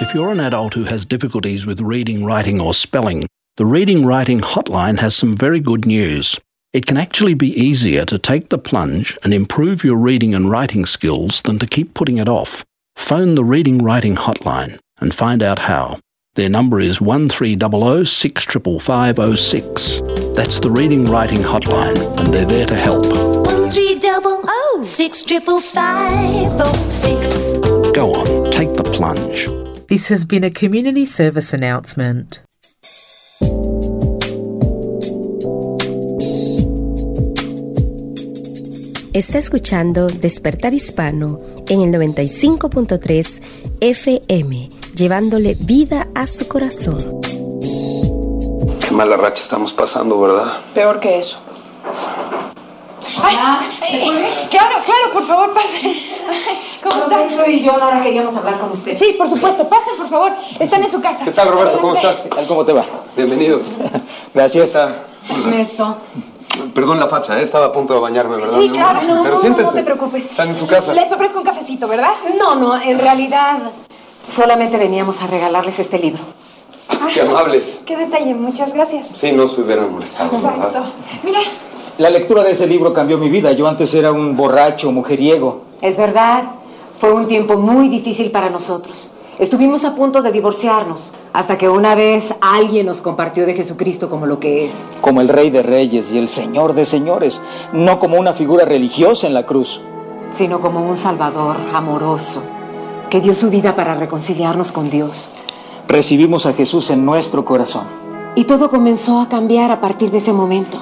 If you're an adult who has difficulties with reading, writing, or spelling, the Reading Writing Hotline has some very good news. It can actually be easier to take the plunge and improve your reading and writing skills than to keep putting it off. Phone the Reading Writing Hotline and find out how. Their number is 1300 65506. That's the Reading Writing Hotline, and they're there to help. One three double oh six triple five oh six. Go on, take the plunge. This has been a community service announcement. Está escuchando Despertar Hispano en el 95.3 FM, llevándole vida a su corazón. Qué mala racha estamos pasando, ¿verdad? Peor que eso. Ay, ay, claro, claro, por favor, pasen. ¿Cómo está? Roberto y yo ahora queríamos hablar con usted. Sí, por supuesto, pasen, por favor. Están en su casa. ¿Qué tal, Roberto? ¿Cómo estás? ¿Cómo te va? Bienvenidos. Gracias. Ernesto. Perdón la facha, ¿eh? estaba a punto de bañarme, ¿verdad? Sí, claro, no, Pero no, siéntese. no te preocupes. Están en su casa. Les ofrezco un cafecito, ¿verdad? No, no, en realidad solamente veníamos a regalarles este libro. Qué amables. Qué detalle, muchas gracias. Sí, no se hubieran molestado, ¿verdad? Exacto. Mira, La lectura de ese libro cambió mi vida. Yo antes era un borracho, mujeriego. Es verdad, fue un tiempo muy difícil para nosotros. Estuvimos a punto de divorciarnos, hasta que una vez alguien nos compartió de Jesucristo como lo que es. Como el Rey de Reyes y el Señor de Señores. No como una figura religiosa en la cruz. sino como un Salvador amoroso, que dio su vida para reconciliarnos con Dios. Recibimos a Jesús en nuestro corazón. Y todo comenzó a cambiar a partir de ese momento.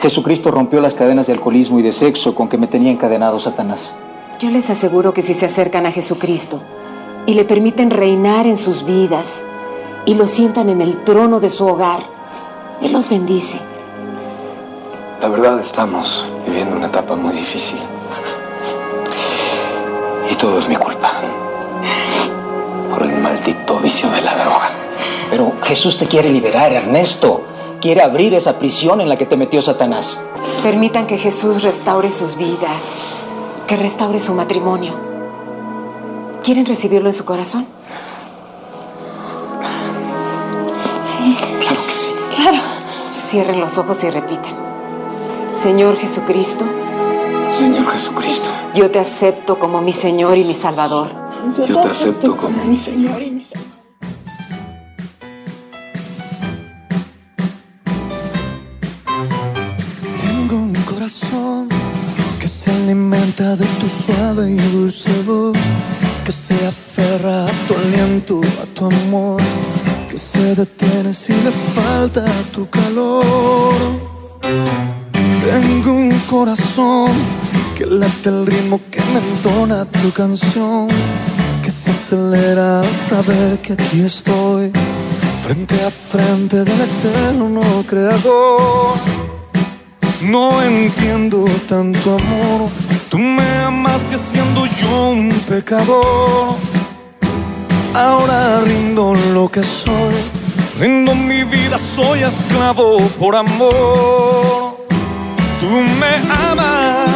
Jesucristo rompió las cadenas de alcoholismo y de sexo con que me tenía encadenado Satanás. Yo les aseguro que si se acercan a Jesucristo y le permiten reinar en sus vidas y lo sientan en el trono de su hogar, Él los bendice. La verdad estamos viviendo una etapa muy difícil. Y todo es mi culpa. Por el maldito vicio de la droga. Pero Jesús te quiere liberar, Ernesto. Quiere abrir esa prisión en la que te metió Satanás. Permitan que Jesús restaure sus vidas, que restaure su matrimonio. ¿Quieren recibirlo en su corazón? Sí. Claro que sí. Claro. Cierren los ojos y repitan. Señor Jesucristo, Señor Jesucristo, yo te acepto como mi Señor y mi Salvador. yo te acepto como mi Señor. y mi Salvador. Tengo un corazón que se alimenta de tu suave y dulce voz, que se aferra a tu aliento, a tu amor, que se detiene si le falta tu calor. Tengo un corazón que late el ritmo que me entona tu canción, que se acelera al saber que aquí estoy, frente a frente del eterno creador. No entiendo tanto amor, tú me amaste siendo yo un pecador. Ahora rindo lo que soy, rindo mi vida, soy esclavo por amor. Tú me amas,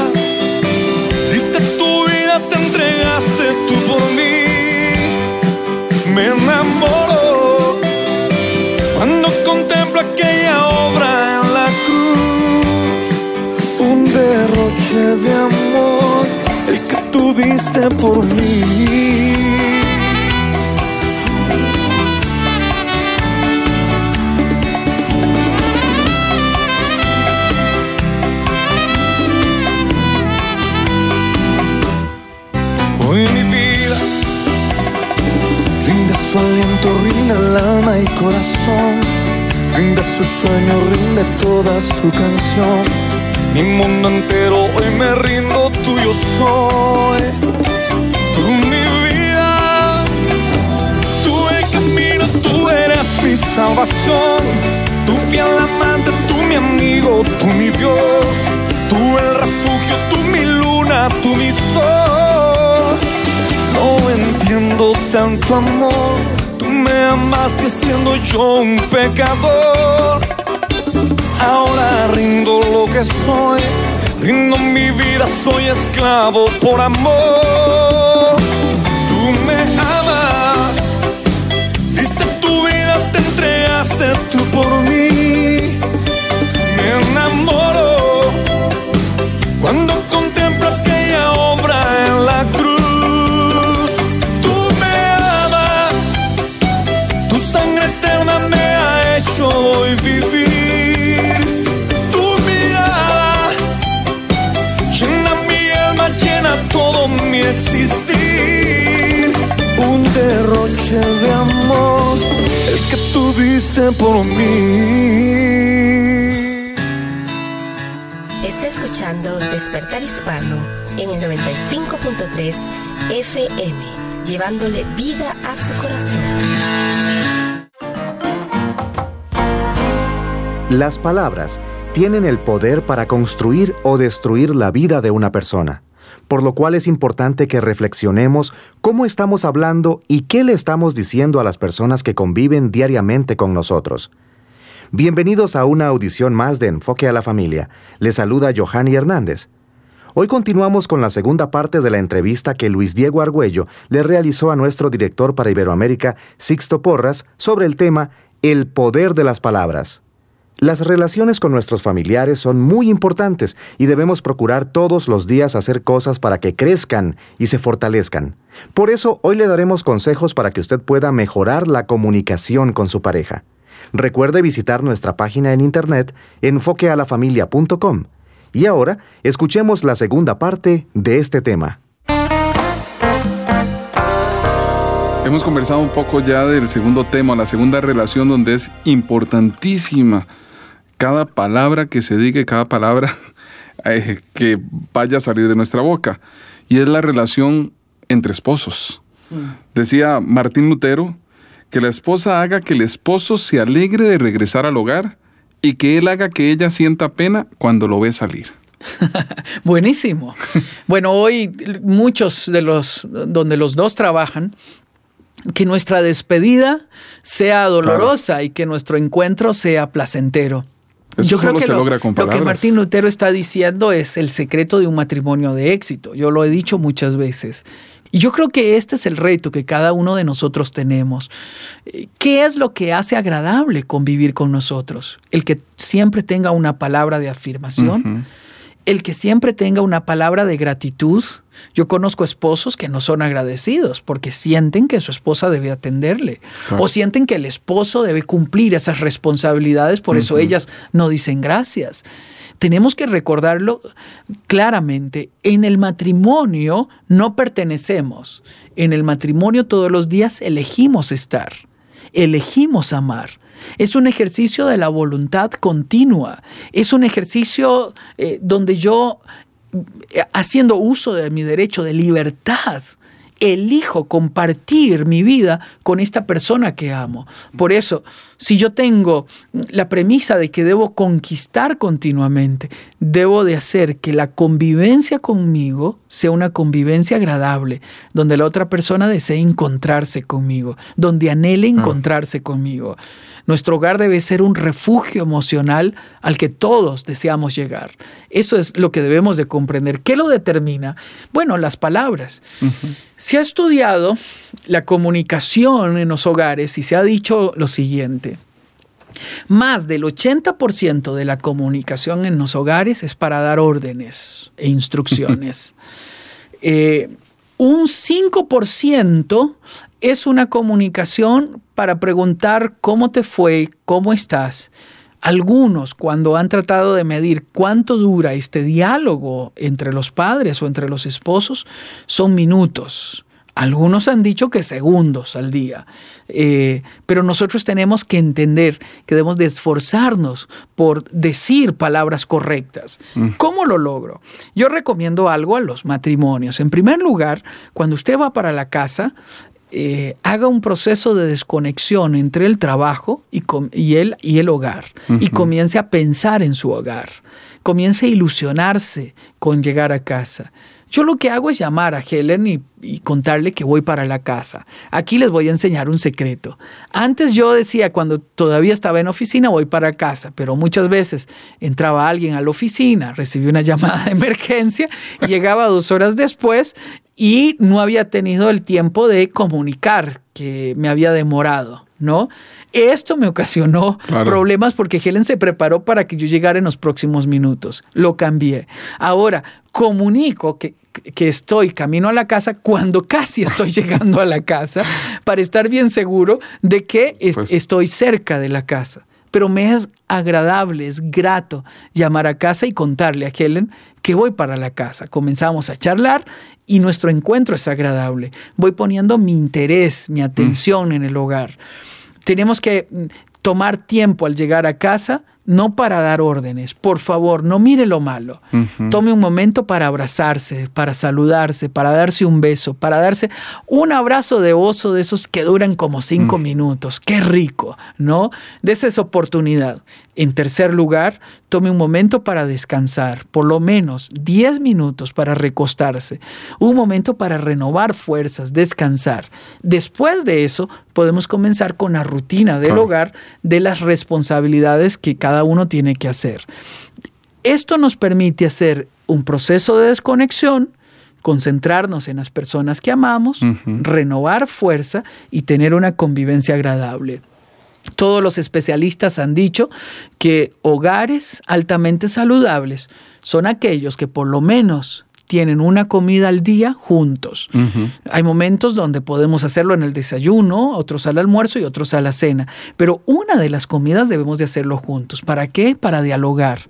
diste tu vida, te entregaste tú por mí. Me enamoro cuando contemplo aquella obra en la cruz. Un derroche de amor, diste por mí. Hoy mi vida rinde su aliento, rinde el alma y corazón, rinde su sueño, rinde toda su canción. Mi mundo entero hoy me rindo, tuyo soy. Tú mi vida, tú el camino, tú eres mi salvación. Tú fiel amante, tú mi amigo, tú mi Dios. Tú el refugio, tú mi luna, tú mi sol. No entiendo tanto amor. Tú me amaste siendo yo un pecador. Ahora rindo lo que soy. Rindo mi vida, soy esclavo por amor. Existir. Un derroche de amor, el que tú diste por mí. Está escuchando Despertar Hispano en el 95.3 FM, llevándole vida a su corazón. Las palabras tienen el poder para construir o destruir la vida de una persona, por lo cual es importante que reflexionemos cómo estamos hablando y qué le estamos diciendo a las personas que conviven diariamente con nosotros. Bienvenidos a una audición más de Enfoque a la Familia. Les saluda Johanny Hernández. Hoy continuamos con la segunda parte de la entrevista que Luis Diego Argüello le realizó a nuestro director para Iberoamérica, Sixto Porras, sobre el tema El poder de las palabras. Las relaciones con nuestros familiares son muy importantes y debemos procurar todos los días hacer cosas para que crezcan y se fortalezcan. Por eso hoy le daremos consejos para que usted pueda mejorar la comunicación con su pareja. Recuerde visitar nuestra página en internet enfoquealafamilia.com. Y ahora escuchemos la segunda parte de este tema. Hemos conversado un poco ya del segundo tema, la segunda relación donde es importantísima cada palabra que se diga, y cada palabra eh, que vaya a salir de nuestra boca. y es la relación entre esposos. Decía Martín Lutero que la esposa haga que el esposo se alegre de regresar al hogar y que él haga que ella sienta pena cuando lo ve salir. Buenísimo. Bueno, hoy muchos de los donde los dos trabajan, que nuestra despedida sea dolorosa y que nuestro encuentro sea placentero. Eso se logra con lo que. Martín Lutero está diciendo es el secreto de un matrimonio de éxito. Yo lo he dicho muchas veces. Y yo creo que este es el reto que cada uno de nosotros tenemos. ¿Qué es lo que hace agradable convivir con nosotros? El que siempre tenga una palabra de afirmación, el que siempre tenga una palabra de gratitud. Yo conozco esposos que no son agradecidos porque sienten que su esposa debe atenderle Claro. o sienten que el esposo debe cumplir esas responsabilidades, por eso ellas no dicen gracias. Tenemos que recordarlo claramente. En el matrimonio no pertenecemos. En el matrimonio todos los días elegimos estar, elegimos amar. Es un ejercicio de la voluntad continua. Es un ejercicio eh, donde yo, haciendo uso de mi derecho de libertad, elijo compartir mi vida con esta persona que amo. Por eso, si yo tengo la premisa de que debo conquistar continuamente, debo de hacer que la convivencia conmigo sea una convivencia agradable, donde la otra persona desee encontrarse conmigo, donde anhele encontrarse conmigo. Nuestro hogar debe ser un refugio emocional al que todos deseamos llegar. Eso es lo que debemos de comprender. ¿Qué lo determina? Bueno, las palabras. Se ha estudiado la comunicación en los hogares y se ha dicho lo siguiente. Más del 80% de la comunicación en los hogares es para dar órdenes e instrucciones. Eh, un 5% es una comunicación para preguntar cómo te fue, cómo estás. Algunos, cuando han tratado de medir cuánto dura este diálogo entre los padres o entre los esposos, son minutos. Algunos han dicho que segundos al día, Eh, pero nosotros tenemos que entender que debemos de esforzarnos por decir palabras correctas. ¿Cómo lo logro? Yo recomiendo algo a los matrimonios. En primer lugar, cuando usted va para la casa, eh, haga un proceso de desconexión entre el trabajo y, y el, y el hogar y comience a pensar en su hogar. Comience a ilusionarse con llegar a casa. Yo lo que hago es llamar a Helen y, contarle que voy para la casa. Aquí les voy a enseñar un secreto. Antes yo decía, cuando todavía estaba en oficina, voy para casa, pero muchas veces entraba alguien a la oficina, recibía una llamada de emergencia, llegaba dos horas después y no había tenido el tiempo de comunicar que me había demorado, ¿no? Esto me ocasionó Claro. problemas porque Helen se preparó para que yo llegara en los próximos minutos. Lo cambié. Ahora, comunico que, que estoy camino a la casa cuando casi estoy llegando a la casa para estar bien seguro de que es- estoy cerca de la casa. Pero me es agradable, es grato llamar a casa y contarle a Helen que voy para la casa. Comenzamos a charlar y nuestro encuentro es agradable. Voy poniendo mi interés, mi atención en el hogar. Tenemos que mm, tomar tiempo al llegar a casa, no para dar órdenes. Por favor, no mire lo malo. Tome un momento para abrazarse, para saludarse, para darse un beso, para darse un abrazo de oso de esos que duran como cinco minutos. Qué rico, ¿no? Dese esa oportunidad. En tercer lugar, tome un momento para descansar, por lo menos 10 minutos para recostarse, un momento para renovar fuerzas, descansar. Después de eso, podemos comenzar con la rutina del Claro. hogar, de las responsabilidades que cada uno tiene que hacer. Esto nos permite hacer un proceso de desconexión, concentrarnos en las personas que amamos, renovar fuerza y tener una convivencia agradable. Todos los especialistas han dicho que hogares altamente saludables son aquellos que por lo menos tienen una comida al día juntos. Hay momentos donde podemos hacerlo en el desayuno, otros al almuerzo y otros a la cena, pero una de las comidas debemos de hacerlo juntos. ¿Para qué? Para dialogar.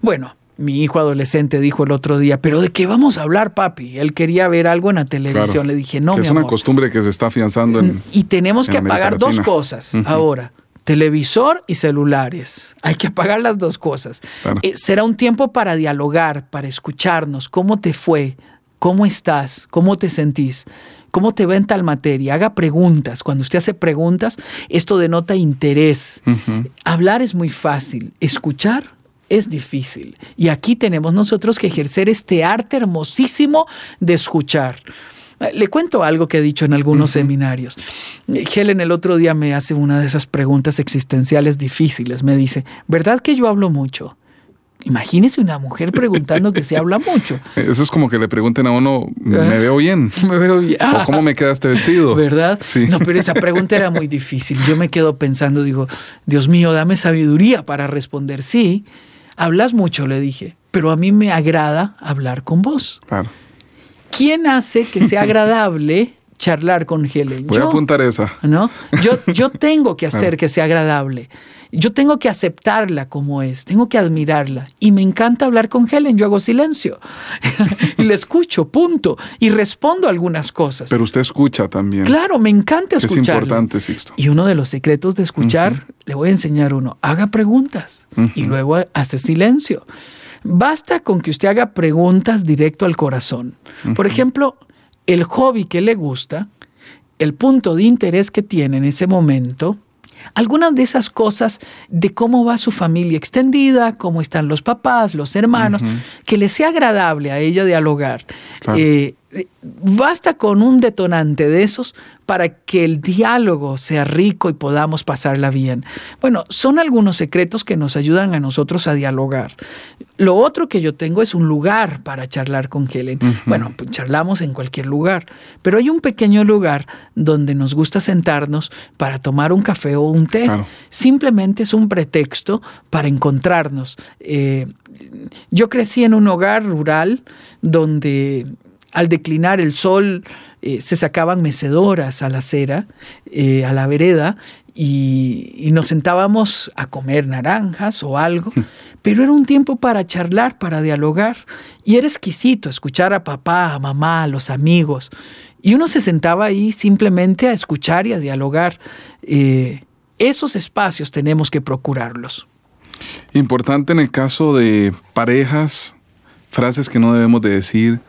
Bueno, mi hijo adolescente dijo el otro día, pero ¿de qué vamos a hablar, papi? Él quería ver algo en la televisión. Claro. Le dije, no, Que mi es una costumbre que se está afianzando en. Y tenemos en que apagar dos cosas ahora. Televisor y celulares. Hay que apagar las dos cosas. Claro. Eh, será un tiempo para dialogar, para escucharnos. ¿Cómo te fue? ¿Cómo estás? ¿Cómo te sentís? ¿Cómo te va en tal materia? Haga preguntas. Cuando usted hace preguntas, esto denota interés. Hablar es muy fácil. Escuchar es difícil. Y aquí tenemos nosotros que ejercer este arte hermosísimo de escuchar. Le cuento algo que he dicho en algunos seminarios. Helen el otro día me hace una de esas preguntas existenciales difíciles. Me dice, ¿verdad que yo hablo mucho? Imagínese una mujer preguntando que se habla mucho. Eso es como que le pregunten a uno, ¿me Ah. veo bien? Me veo bien. ¿O cómo me queda este vestido? ¿Verdad? Sí. No, pero esa pregunta era muy difícil. Yo me quedo pensando, digo, Dios mío, dame sabiduría para responder. Sí, hablas mucho, le dije, pero a mí me agrada hablar con vos. Claro. ¿Quién hace que sea agradable charlar con Helen? Voy a apuntar esa. ¿no? Yo, yo tengo que hacer que sea agradable. Yo tengo que aceptarla como es, tengo que admirarla. Y me encanta hablar con Helen, yo hago silencio. y le escucho, punto. Y respondo algunas cosas. Pero usted escucha también. Claro, me encanta Es escuchar. importante, Sixto. Y uno de los secretos de escuchar, le voy a enseñar uno, haga preguntas y luego hace silencio. Basta con que usted haga preguntas directo al corazón. Por ejemplo, el hobby que le gusta, el punto de interés que tiene en ese momento, algunas de esas cosas de cómo va su familia extendida, cómo están los papás, los hermanos, que le sea agradable a ella dialogar. Claro. Eh, basta con un detonante de esos para que el diálogo sea rico y podamos pasarla bien. Bueno, son algunos secretos que nos ayudan a nosotros a dialogar. Lo otro que yo tengo es un lugar para charlar con Helen. Bueno, pues charlamos en cualquier lugar, pero hay un pequeño lugar donde nos gusta sentarnos para tomar un café o un té. Claro. Simplemente es un pretexto para encontrarnos. Eh, yo crecí en un hogar rural donde al declinar el sol eh, se sacaban mecedoras a la acera, eh, a la vereda, y, y nos sentábamos a comer naranjas o algo, pero era un tiempo para charlar, para dialogar, y era exquisito escuchar a papá, a mamá, a los amigos, y uno se sentaba ahí simplemente a escuchar y a dialogar. Eh, esos espacios tenemos que procurarlos. Importante en el caso de parejas, frases que no debemos de decir,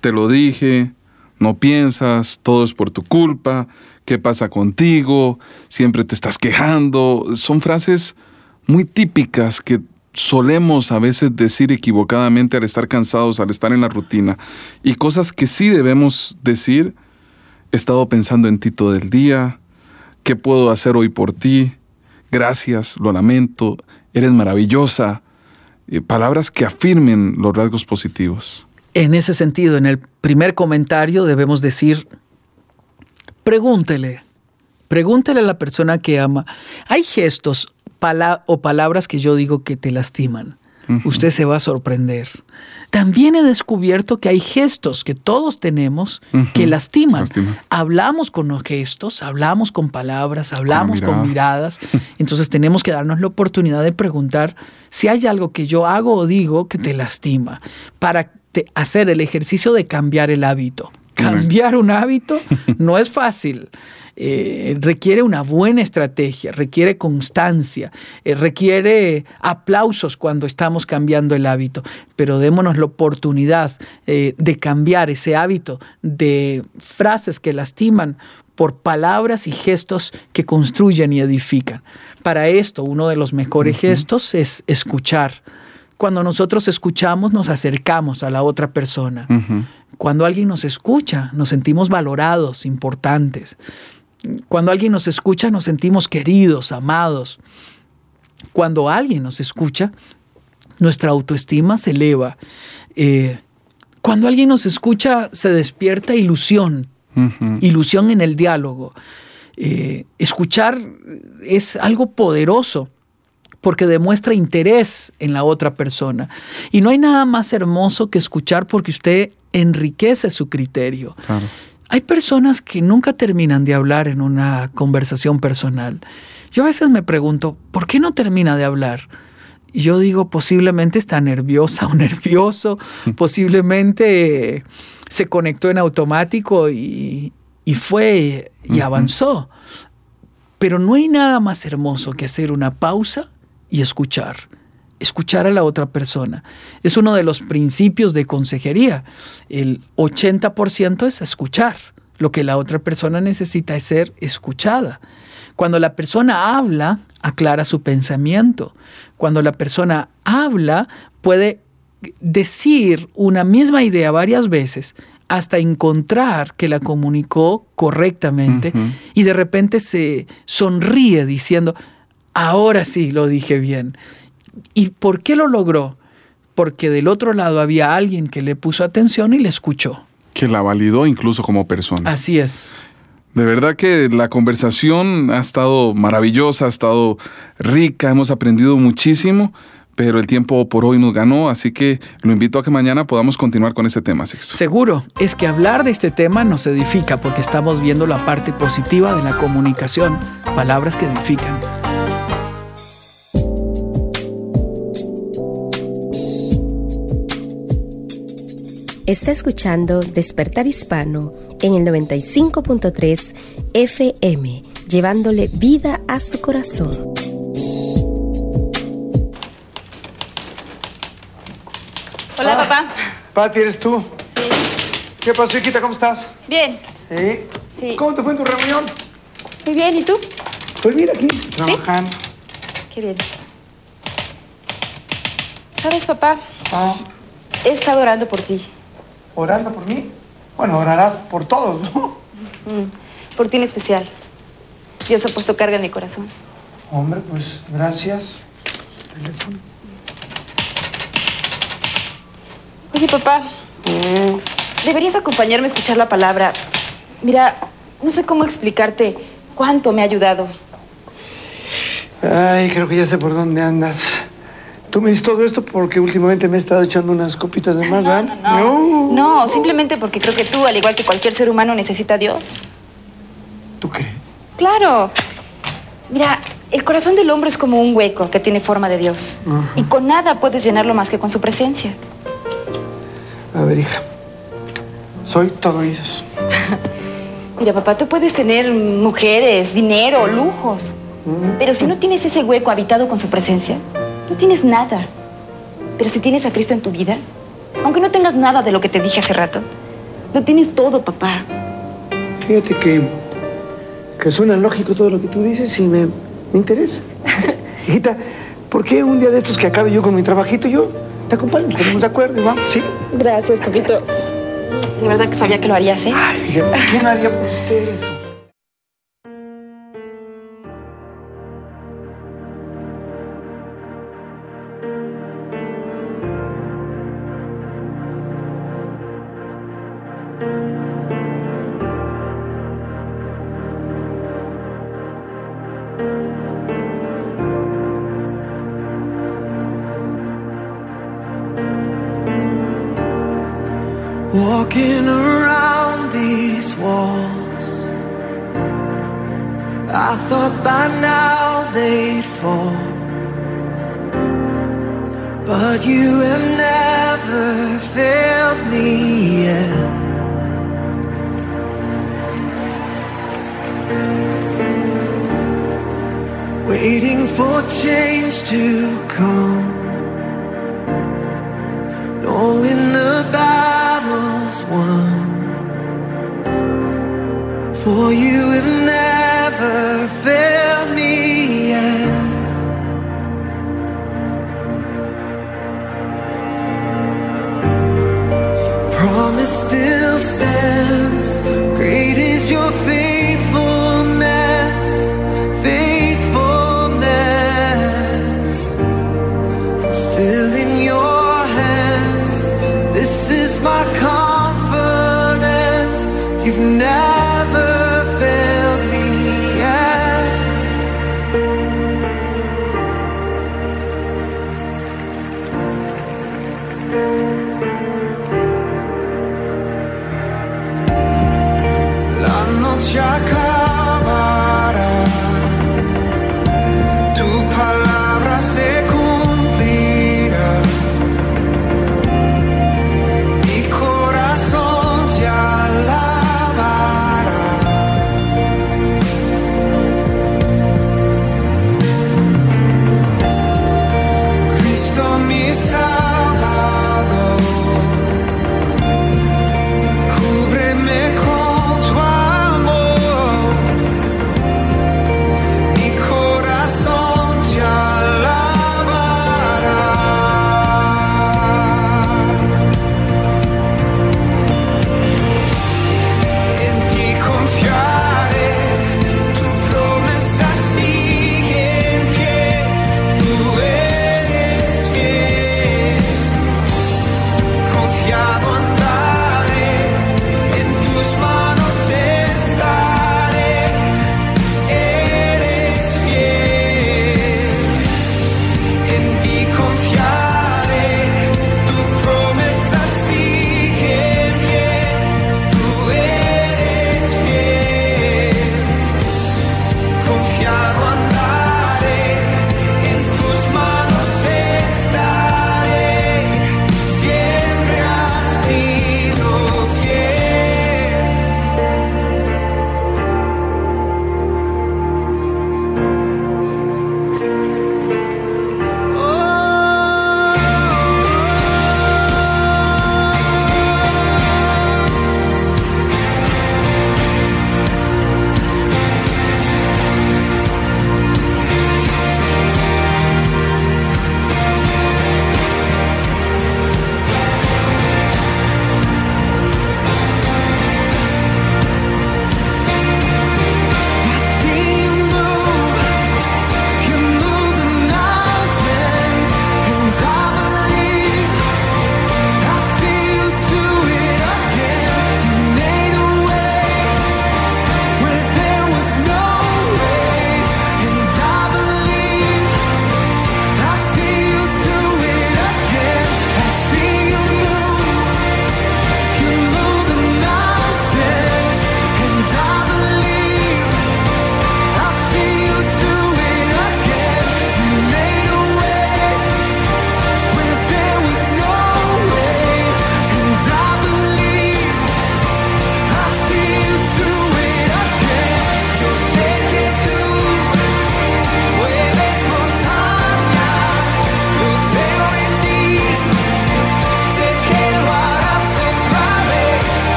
te lo dije, no piensas, todo es por tu culpa, ¿qué pasa contigo? Siempre te estás quejando. Son frases muy típicas que solemos a veces decir equivocadamente al estar cansados, al estar en la rutina. Y cosas que sí debemos decir, he estado pensando en ti todo el día, ¿qué puedo hacer hoy por ti? Gracias, lo lamento, eres maravillosa. Eh, palabras que afirmen los rasgos positivos. En ese sentido, en el primer comentario debemos decir, pregúntele, pregúntele a la persona que ama. Hay gestos pala- o palabras que yo digo que te lastiman. Usted se va a sorprender. También he descubierto que hay gestos que todos tenemos que lastiman. Hablamos con los gestos, hablamos con palabras, hablamos con mirada. miradas. Entonces tenemos que darnos la oportunidad de preguntar si hay algo que yo hago o digo que te lastima para te- hacer el ejercicio de cambiar el hábito. Cambiar un hábito no es fácil. Eh, requiere una buena estrategia, requiere constancia, eh, requiere aplausos cuando estamos cambiando el hábito, pero démonos la oportunidad eh, de cambiar ese hábito de frases que lastiman por palabras y gestos que construyen y edifican. Para esto, uno de los mejores gestos es escuchar. Cuando nosotros escuchamos, nos acercamos a la otra persona. Cuando alguien nos escucha, nos sentimos valorados, importantes. Cuando alguien nos escucha, nos sentimos queridos, amados. Cuando alguien nos escucha, nuestra autoestima se eleva. Eh, cuando alguien nos escucha, se despierta ilusión, ilusión en el diálogo. Eh, escuchar es algo poderoso porque demuestra interés en la otra persona. Y no hay nada más hermoso que escuchar porque usted enriquece su criterio. Claro. Hay personas que nunca terminan de hablar en una conversación personal. Yo a veces me pregunto, ¿por qué no termina de hablar? Y yo digo, posiblemente está nerviosa o nervioso, posiblemente eh, se conectó en automático y, y fue y avanzó. Pero no hay nada más hermoso que hacer una pausa y escuchar. escuchar a la otra persona. Es uno de los principios de consejería. El 80% es escuchar. Lo que la otra persona necesita es ser escuchada. Cuando la persona habla, aclara su pensamiento. Cuando la persona habla, puede decir una misma idea varias veces hasta encontrar que la comunicó correctamente y de repente se sonríe diciendo, ahora sí lo dije bien. ¿Y por qué lo logró? Porque del otro lado había alguien que le puso atención y le escuchó. Que la validó incluso como persona. Así es. De verdad que la conversación ha estado maravillosa, ha estado rica, hemos aprendido muchísimo, pero el tiempo por hoy nos ganó, así que lo invito a que mañana podamos continuar con este tema, Sixto. Seguro, es que hablar de este tema nos edifica porque estamos viendo la parte positiva de la comunicación, palabras que edifican. Está escuchando Despertar Hispano en el 95.3 FM, llevándole vida a su corazón. Hola, papá. Pati, ¿eres tú? ¿Qué pasó, hijita? ¿Cómo estás? Bien. ¿Sí? Sí. ¿Cómo te fue en tu reunión? Muy bien, ¿y tú? Pues mira aquí, trabajando. Qué bien. ¿Sabes, papá? Ah, He estado orando por ti. ¿Orando por mí? Bueno, orarás por todos, ¿no? Mm, por ti en especial. Dios ha puesto carga en mi corazón. Hombre, pues gracias. Teléfono. Oye, papá, deberías acompañarme a escuchar la palabra. Mira, no sé cómo explicarte cuánto me ha ayudado. Ay, creo que ya sé por dónde andas. Tú me dices todo esto porque últimamente me he estado echando unas copitas de más, ¿verdad? No, no, simplemente porque creo que tú, al igual que cualquier ser humano, necesita a Dios. ¿Tú crees? Claro. Mira, el corazón del hombre es como un hueco que tiene forma de Dios. Y con nada puedes llenarlo más que con su presencia. A ver, hija. Soy todo oídos. Mira, papá, tú puedes tener mujeres, dinero, lujos. Pero si no tienes ese hueco habitado con su presencia, no tienes nada. Pero si tienes a Cristo en tu vida, aunque no tengas nada de lo que te dije hace rato, lo tienes todo, papá. Fíjate que, que suena lógico todo lo que tú dices y me, me interesa. Hijita, ¿por qué un día de estos que acabe yo con mi trabajito, yo te acompaño? Nos ponemos de acuerdo, ¿va? ¿Sí? Gracias, papito. De verdad que sabía que lo harías, ¿eh? Fíjate, ¿quién haría por usted walls, I thought by now they'd fall. But you have never failed me yet. Waiting for change to come For you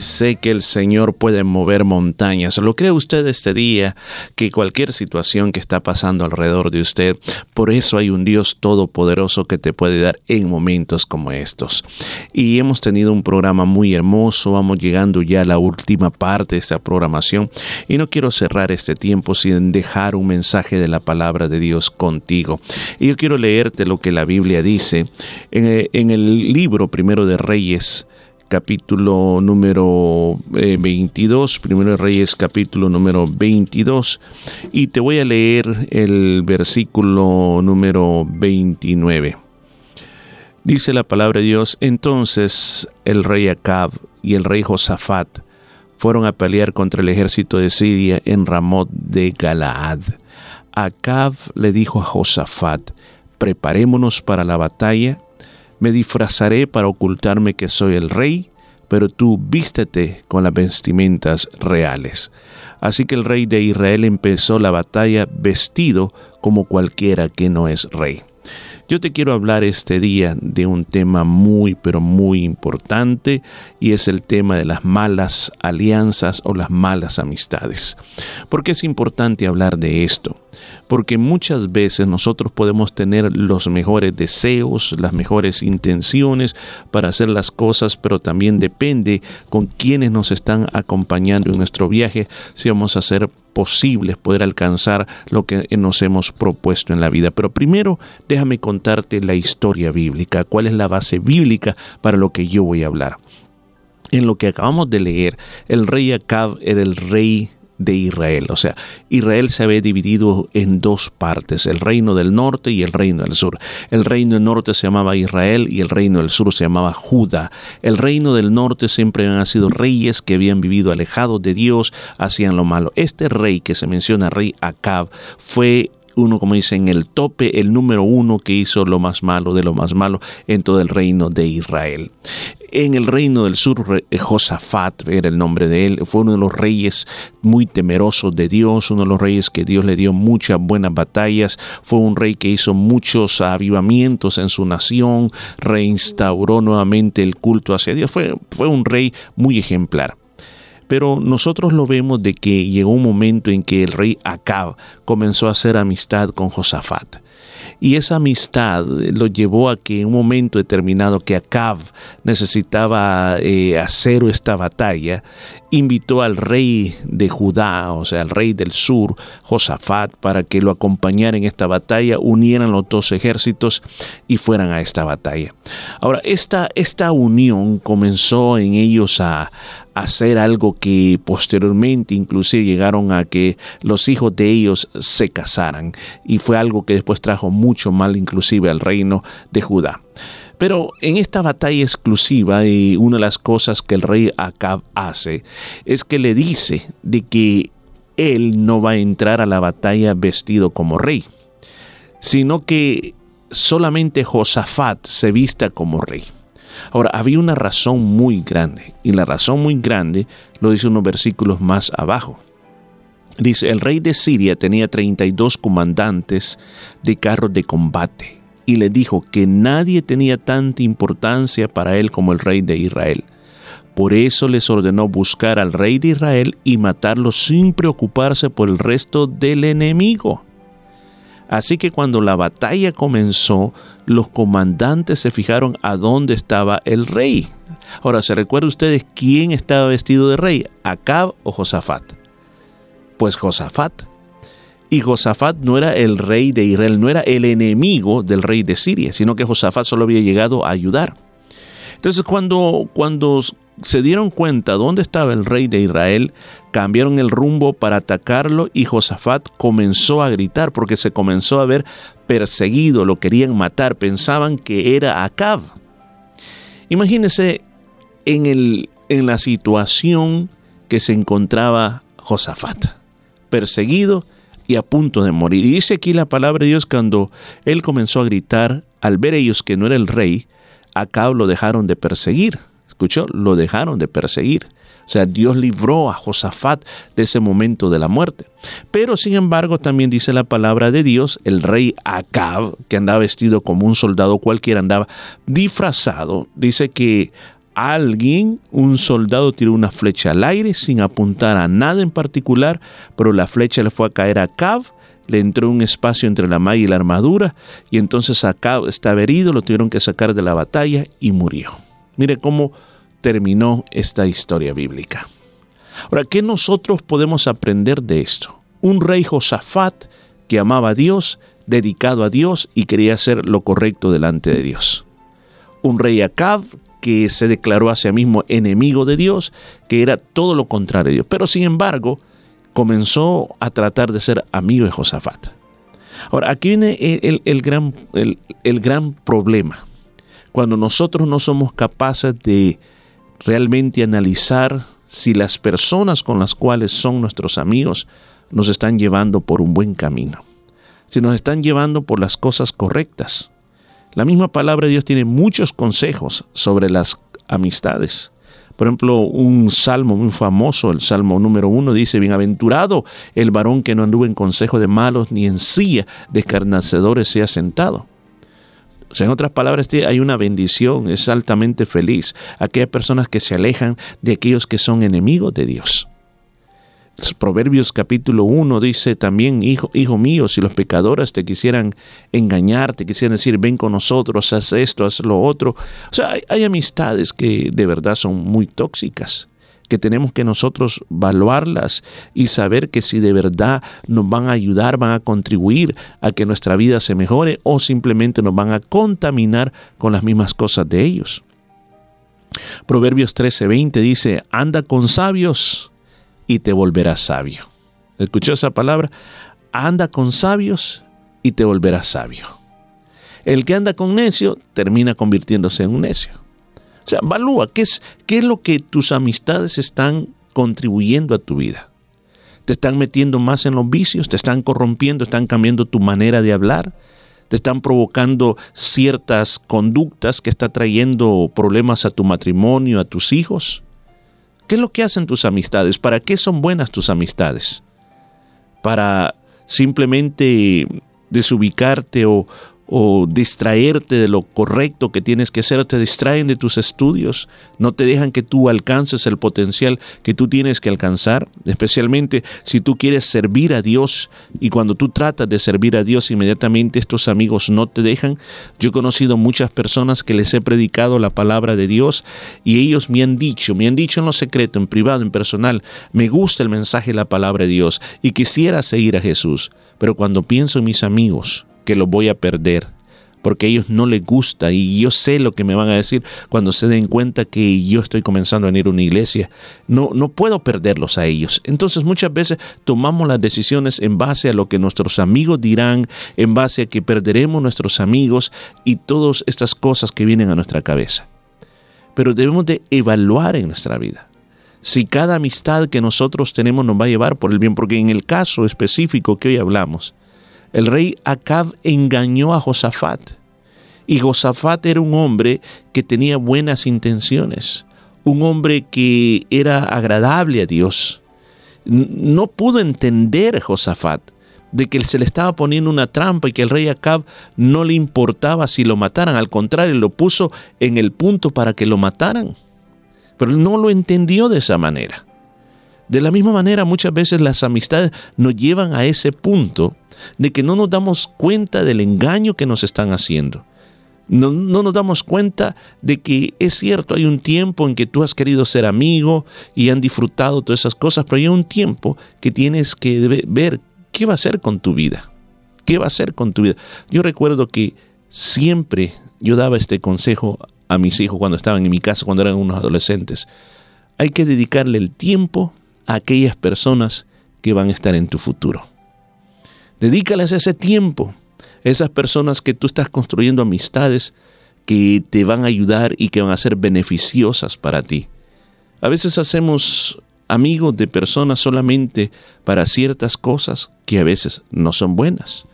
Sé que el Señor puede mover montañas. ¿Lo cree usted este día? Que cualquier situación que está pasando alrededor de usted, por eso hay un Dios todopoderoso que te puede dar en momentos como estos. Y hemos tenido un programa muy hermoso. Vamos llegando ya a la última parte de esta programación. Y no quiero cerrar este tiempo sin dejar un mensaje de la palabra de Dios contigo. Y yo quiero leerte lo que la Biblia dice en, eh, en el libro primero de Reyes capítulo número eh, 22, Primero de Reyes capítulo número 22, y te voy a leer el versículo número 29. Dice la palabra de Dios, entonces el rey Acab y el rey Josafat fueron a pelear contra el ejército de Siria en Ramot de Galaad. Acab le dijo a Josafat, preparémonos para la batalla, me disfrazaré para ocultarme que soy el rey, pero tú vístete con las vestimentas reales. Así que el rey de Israel empezó la batalla vestido como cualquiera que no es rey. Yo te quiero hablar este día de un tema muy, pero muy importante y es el tema de las malas alianzas o las malas amistades. ¿Por qué es importante hablar de esto? Porque muchas veces nosotros podemos tener los mejores deseos, las mejores intenciones para hacer las cosas, pero también depende con quienes nos están acompañando en nuestro viaje si vamos a hacer posibles poder alcanzar lo que nos hemos propuesto en la vida. Pero primero déjame contarte la historia bíblica, cuál es la base bíblica para lo que yo voy a hablar. En lo que acabamos de leer, el rey Acab era el rey de Israel. O sea, Israel se había dividido en dos partes, el reino del norte y el reino del sur. El reino del norte se llamaba Israel y el reino del sur se llamaba Judá. El reino del norte siempre han sido reyes que habían vivido alejados de Dios, hacían lo malo. Este rey que se menciona, rey Acab, fue uno, como dicen, el tope, el número uno que hizo lo más malo de lo más malo en todo el reino de Israel. En el reino del sur, Josafat era el nombre de él, fue uno de los reyes muy temerosos de Dios, uno de los reyes que Dios le dio muchas buenas batallas, fue un rey que hizo muchos avivamientos en su nación, reinstauró nuevamente el culto hacia Dios, fue, fue un rey muy ejemplar. Pero nosotros lo vemos de que llegó un momento en que el rey Acab comenzó a hacer amistad con Josafat. Y esa amistad lo llevó a que en un momento determinado que Acab necesitaba eh, hacer esta batalla, invitó al rey de Judá, o sea, al rey del sur, Josafat, para que lo acompañara en esta batalla, unieran los dos ejércitos y fueran a esta batalla. Ahora, esta, esta unión comenzó en ellos a, hacer algo que posteriormente inclusive llegaron a que los hijos de ellos se casaran y fue algo que después trajo mucho mal inclusive al reino de Judá. Pero en esta batalla exclusiva, y una de las cosas que el rey Acab hace es que le dice de que él no va a entrar a la batalla vestido como rey, sino que solamente Josafat se vista como rey. Ahora, había una razón muy grande, y la razón muy grande lo dice unos versículos más abajo. Dice, el rey de Siria tenía 32 comandantes de carros de combate, y le dijo que nadie tenía tanta importancia para él como el rey de Israel. Por eso les ordenó buscar al rey de Israel y matarlo sin preocuparse por el resto del enemigo. Así que cuando la batalla comenzó, los comandantes se fijaron a dónde estaba el rey. Ahora, ¿se recuerdan ustedes quién estaba vestido de rey? ¿Acab o Josafat? Pues Josafat. Y Josafat no era el rey de Israel, no era el enemigo del rey de Siria, sino que Josafat solo había llegado a ayudar. Entonces cuando, cuando se dieron cuenta dónde estaba el rey de Israel, cambiaron el rumbo para atacarlo y Josafat comenzó a gritar porque se comenzó a ver perseguido, lo querían matar, pensaban que era Acab. Imagínense en, el, en la situación que se encontraba Josafat, perseguido y a punto de morir. Y dice aquí la palabra de Dios cuando él comenzó a gritar, al ver ellos que no era el rey, Acab lo dejaron de perseguir. ¿Escuchó? Lo dejaron de perseguir. O sea, Dios libró a Josafat de ese momento de la muerte. Pero sin embargo, también dice la palabra de Dios, el rey Acab, que andaba vestido como un soldado cualquiera, andaba disfrazado, dice que alguien, un soldado tiró una flecha al aire sin apuntar a nada en particular, pero la flecha le fue a caer a Cab, le entró un espacio entre la malla y la armadura, y entonces Acab estaba herido, lo tuvieron que sacar de la batalla y murió. Mire cómo terminó esta historia bíblica. Ahora, ¿qué nosotros podemos aprender de esto? Un rey Josafat que amaba a Dios, dedicado a Dios y quería hacer lo correcto delante de Dios. Un rey Acab que se declaró a sí mismo enemigo de Dios, que era todo lo contrario de Dios. Pero sin embargo, comenzó a tratar de ser amigo de Josafat. Ahora, aquí viene el, gran, el gran problema. Cuando nosotros no somos capaces de realmente analizar si las personas con las cuales son nuestros amigos nos están llevando por un buen camino, si nos están llevando por las cosas correctas. La misma palabra de Dios tiene muchos consejos sobre las amistades. Por ejemplo, un salmo muy famoso, el salmo número uno, dice, bienaventurado el varón que no anduvo en consejo de malos, ni en silla de escarnecedores sea sentado. O sea, en otras palabras, hay una bendición, es altamente feliz. Aquellas personas que se alejan de aquellos que son enemigos de Dios. Proverbios capítulo 1 dice también, hijo, hijo mío, si los pecadores te quisieran engañar, te quisieran decir, ven con nosotros, haz esto, haz lo otro. O sea, hay, amistades que de verdad son muy tóxicas que tenemos que nosotros evaluarlas y saber que si de verdad nos van a ayudar, van a contribuir a que nuestra vida se mejore o simplemente nos van a contaminar con las mismas cosas de ellos. Proverbios 13:20 dice, anda con sabios y te volverás sabio. ¿Escuchó esa palabra? Anda con sabios y te volverás sabio. El que anda con necio termina convirtiéndose en un necio. O sea, evalúa qué es, qué es lo que tus amistades están contribuyendo a tu vida. Te están metiendo más en los vicios, te están corrompiendo, están cambiando tu manera de hablar, te están provocando ciertas conductas que está trayendo problemas a tu matrimonio, a tus hijos. ¿Qué es lo que hacen tus amistades? ¿Para qué son buenas tus amistades? ¿Para simplemente desubicarte o, o distraerte de lo correcto que tienes que hacer, te distraen de tus estudios, no te dejan que tú alcances el potencial que tú tienes que alcanzar, especialmente si tú quieres servir a Dios y cuando tú tratas de servir a Dios inmediatamente estos amigos no te dejan. Yo he conocido muchas personas que les he predicado la palabra de Dios y ellos me han dicho, me han dicho en lo secreto, en privado, en personal, me gusta el mensaje de la palabra de Dios y quisiera seguir a Jesús, pero cuando pienso en mis amigos, que lo voy a perder, porque a ellos no les gusta y yo sé lo que me van a decir cuando se den cuenta que yo estoy comenzando a venir a una iglesia. No, no puedo perderlos a ellos. Entonces muchas veces tomamos las decisiones en base a lo que nuestros amigos dirán, en base a que perderemos nuestros amigos y todas estas cosas que vienen a nuestra cabeza. Pero debemos de evaluar en nuestra vida si cada amistad que nosotros tenemos nos va a llevar por el bien, porque en el caso específico que hoy hablamos, el rey Acab engañó a Josafat. Y Josafat era un hombre que tenía buenas intenciones, un hombre que era agradable a Dios. No pudo entender Josafat de que se le estaba poniendo una trampa y que el rey Acab no le importaba si lo mataran, al contrario, lo puso en el punto para que lo mataran. Pero no lo entendió de esa manera. De la misma manera, muchas veces las amistades nos llevan a ese punto de que no nos damos cuenta del engaño que nos están haciendo. No, no, nos damos cuenta de que es cierto, hay un tiempo en que tú has querido ser amigo y han disfrutado todas esas cosas, pero hay un tiempo que tienes que ver qué va a hacer con tu vida. ¿Qué va a hacer con tu vida? Yo recuerdo que siempre yo daba este consejo a mis hijos cuando estaban en mi casa, cuando eran unos adolescentes. Hay que dedicarle el tiempo a aquellas personas que van a estar en tu futuro. Dedícales ese tiempo esas personas que tú estás construyendo amistades que te van a ayudar y que van a ser beneficiosas para ti. A veces hacemos amigos de personas solamente para ciertas cosas que a veces no son buenas.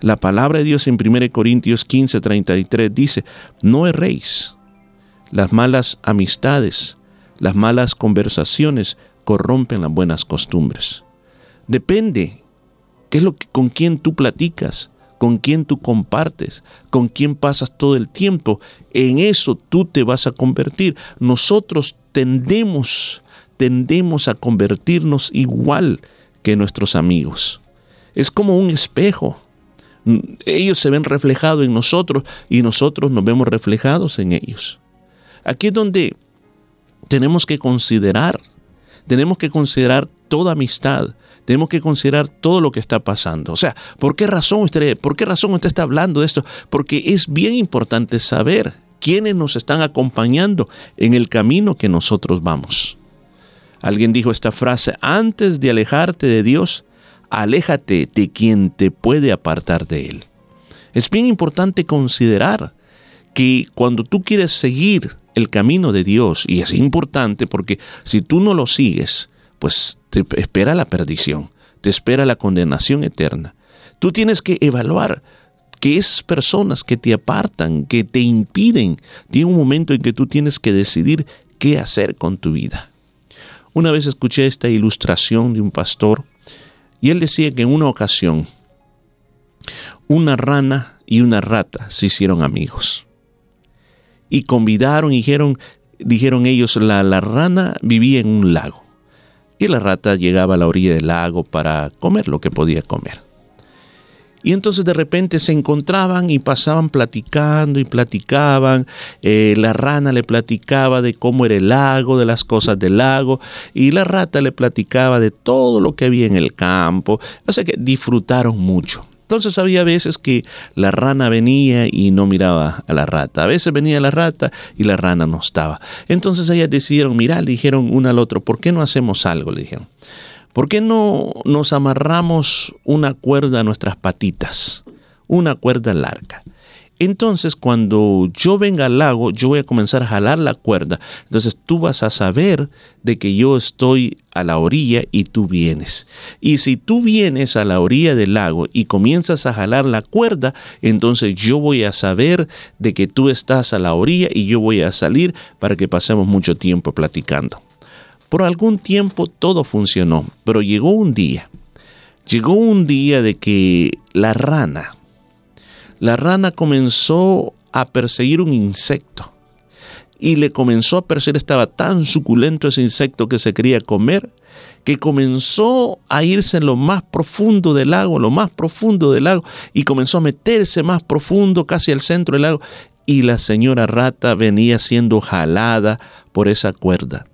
La palabra de Dios en 1 Corintios 15, 33 dice, no erréis. Las malas amistades, las malas conversaciones corrompen las buenas costumbres. Depende ¿Qué es lo que con quién tú platicas? con quién tú compartes, con quién pasas todo el tiempo. En eso tú te vas a convertir. Nosotros tendemos, tendemos a convertirnos igual que nuestros amigos. Es como un espejo. Ellos se ven reflejados en nosotros y nosotros nos vemos reflejados en ellos. Aquí es donde tenemos que considerar, tenemos que considerar toda amistad, tenemos que considerar todo lo que está pasando. O sea, ¿por qué razón usted, por qué razón usted está hablando de esto? Porque es bien importante saber quiénes nos están acompañando en el camino que nosotros vamos. Alguien dijo esta frase, antes de alejarte de Dios, aléjate de quien te puede apartar de Él. Es bien importante considerar que cuando tú quieres seguir el camino de Dios, y es importante porque si tú no lo sigues, pues te espera la perdición, te espera la condenación eterna. Tú tienes que evaluar que esas personas que te apartan, que te impiden, tiene un momento en que tú tienes que decidir qué hacer con tu vida. Una vez escuché esta ilustración de un pastor y él decía que en una ocasión una rana y una rata se hicieron amigos. Y convidaron dijeron, dijeron ellos, la, la rana vivía en un lago y la rata llegaba a la orilla del lago para comer lo que podía comer. Y entonces de repente se encontraban y pasaban platicando y platicaban. Eh, la rana le platicaba de cómo era el lago, de las cosas del lago, y la rata le platicaba de todo lo que había en el campo. Sea que disfrutaron mucho. Entonces había veces que la rana venía y no miraba a la rata. A veces venía la rata y la rana no estaba. Entonces ellas decidieron mirar, dijeron una al otro, ¿por qué no hacemos algo? Le dijeron. ¿Por qué no nos amarramos una cuerda a nuestras patitas? Una cuerda larga. Entonces, cuando yo venga al lago, yo voy a comenzar a jalar la cuerda. Entonces, tú vas a saber de que yo estoy a la orilla y tú vienes. Y si tú vienes a la orilla del lago y comienzas a jalar la cuerda, entonces yo voy a saber de que tú estás a la orilla y yo voy a salir para que pasemos mucho tiempo platicando. Por algún tiempo todo funcionó, pero llegó un día. Llegó un día de que la rana, la rana comenzó a perseguir un insecto. Y le comenzó a perseguir, estaba tan suculento ese insecto que se quería comer, que comenzó a irse en lo más profundo del lago, lo más profundo del lago, y comenzó a meterse más profundo, casi al centro del lago, y la señora rata venía siendo jalada por esa cuerda.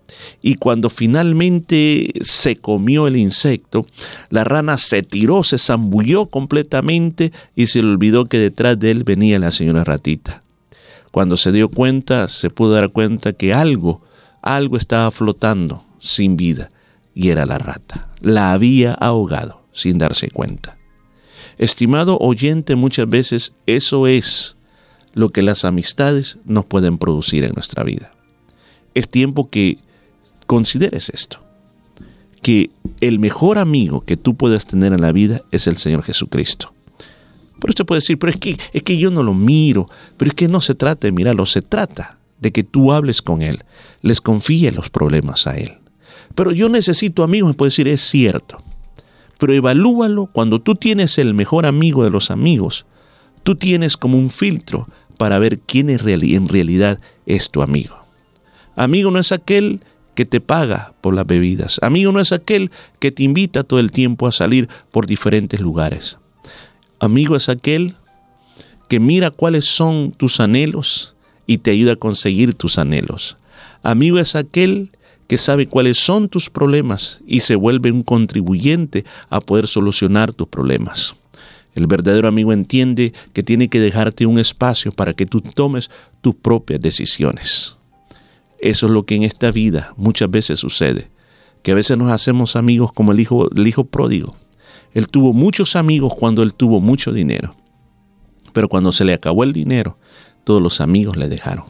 Y cuando finalmente se comió el insecto, la rana se tiró, se zambulló completamente y se le olvidó que detrás de él venía la señora ratita. Cuando se dio cuenta, se pudo dar cuenta que algo, algo estaba flotando sin vida y era la rata. La había ahogado sin darse cuenta. Estimado oyente, muchas veces eso es lo que las amistades nos pueden producir en nuestra vida. Es tiempo que consideres esto, que el mejor amigo que tú puedes tener en la vida es el Señor Jesucristo. Pero usted puede decir, pero es que, es que yo no lo miro, pero es que no se trata de mirarlo, se trata de que tú hables con Él, les confíes los problemas a Él. Pero yo necesito amigos, me puede decir, es cierto. Pero evalúalo cuando tú tienes el mejor amigo de los amigos, tú tienes como un filtro para ver quién en realidad es tu amigo. Amigo no es aquel que te paga por las bebidas. Amigo no es aquel que te invita todo el tiempo a salir por diferentes lugares. Amigo es aquel que mira cuáles son tus anhelos y te ayuda a conseguir tus anhelos. Amigo es aquel que sabe cuáles son tus problemas y se vuelve un contribuyente a poder solucionar tus problemas. El verdadero amigo entiende que tiene que dejarte un espacio para que tú tomes tus propias decisiones. Eso es lo que en esta vida muchas veces sucede, que a veces nos hacemos amigos como el hijo, el hijo pródigo. Él tuvo muchos amigos cuando él tuvo mucho dinero, pero cuando se le acabó el dinero, todos los amigos le dejaron.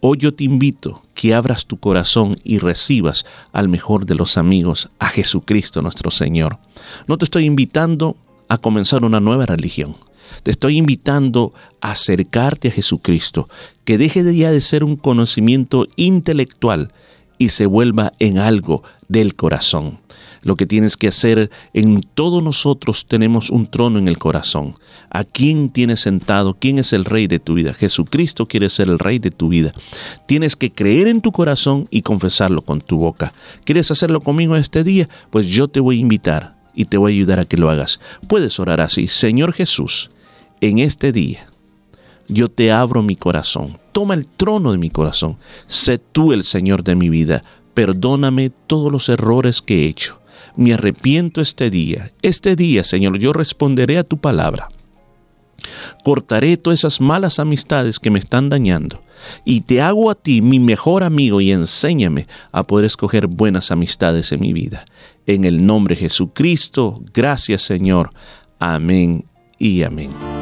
Hoy yo te invito que abras tu corazón y recibas al mejor de los amigos, a Jesucristo nuestro Señor. No te estoy invitando a comenzar una nueva religión. Te estoy invitando a acercarte a Jesucristo, que deje de ya de ser un conocimiento intelectual y se vuelva en algo del corazón. Lo que tienes que hacer, en todos nosotros tenemos un trono en el corazón. ¿A quién tienes sentado? ¿Quién es el rey de tu vida? Jesucristo quiere ser el rey de tu vida. Tienes que creer en tu corazón y confesarlo con tu boca. ¿Quieres hacerlo conmigo este día? Pues yo te voy a invitar y te voy a ayudar a que lo hagas. Puedes orar así, Señor Jesús, en este día yo te abro mi corazón. Toma el trono de mi corazón. Sé tú el Señor de mi vida. Perdóname todos los errores que he hecho. Me arrepiento este día. Este día, Señor, yo responderé a tu palabra. Cortaré todas esas malas amistades que me están dañando. Y te hago a ti mi mejor amigo y enséñame a poder escoger buenas amistades en mi vida. En el nombre de Jesucristo, gracias Señor. Amén y amén.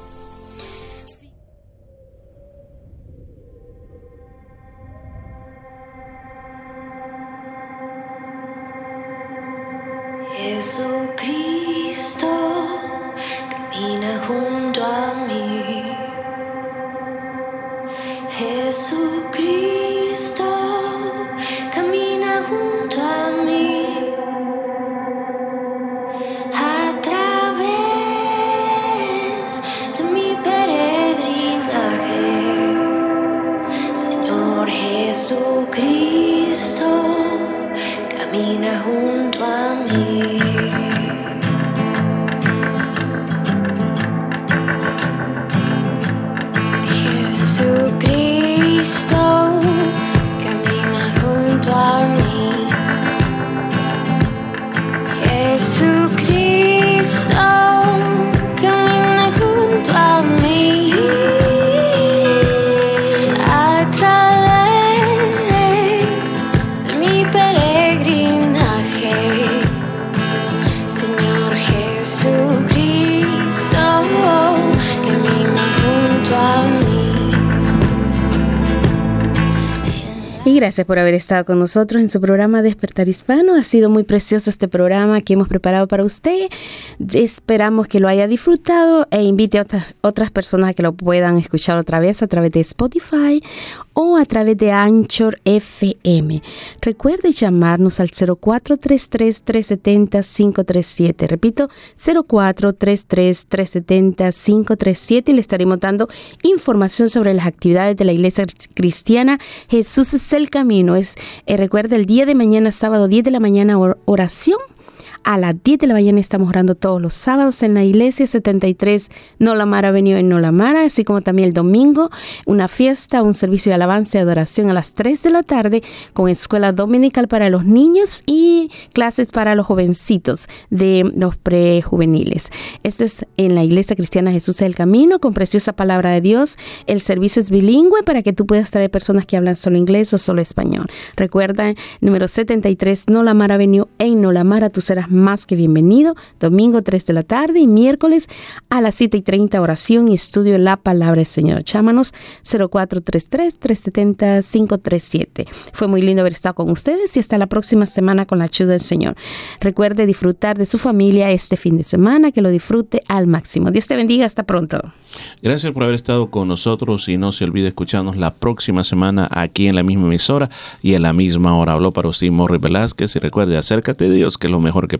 Gracias por haber estado con nosotros en su programa Despertar Hispano. Ha sido muy precioso este programa que hemos preparado para usted. Esperamos que lo haya disfrutado e invite a otras, otras personas a que lo puedan escuchar otra vez a través de Spotify o a través de Anchor FM. Recuerde llamarnos al 0433-370-537. Repito, 0433-370-537 y le estaremos dando información sobre las actividades de la Iglesia Cristiana Jesús el camino. Es, eh, recuerda, el día de mañana, sábado 10 de la mañana, or- oración. A las 10 de la mañana estamos orando todos los sábados en la iglesia 73 Nolamara Avenue en Nolamara, así como también el domingo, una fiesta, un servicio de alabanza y adoración a las 3 de la tarde con escuela dominical para los niños y clases para los jovencitos de los prejuveniles. Esto es en la iglesia cristiana Jesús es el Camino con preciosa palabra de Dios. El servicio es bilingüe para que tú puedas traer personas que hablan solo inglés o solo español. Recuerda, número 73 Nolamara Avenue en Nolamara, tú serás más que bienvenido. Domingo 3 de la tarde y miércoles a las 7 y 30 oración y estudio la palabra del Señor. Chámanos 0433-370-537. Fue muy lindo haber estado con ustedes y hasta la próxima semana con la ayuda del Señor. Recuerde disfrutar de su familia este fin de semana, que lo disfrute al máximo. Dios te bendiga, hasta pronto. Gracias por haber estado con nosotros y no se olvide escucharnos la próxima semana aquí en la misma emisora y en la misma hora. Habló para usted Morri Velázquez y recuerde, acércate de Dios, que es lo mejor que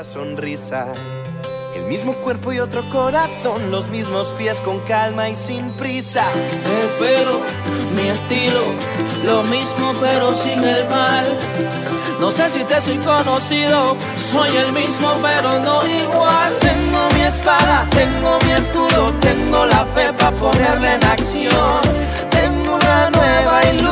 la sonrisa. El mismo cuerpo y otro corazón, los mismos pies con calma y sin prisa. El mi estilo, lo mismo pero sin el mal. No sé si te soy conocido, soy el mismo pero no igual. Tengo mi espada, tengo mi escudo, tengo la fe para ponerla en acción. Tengo una nueva ilusión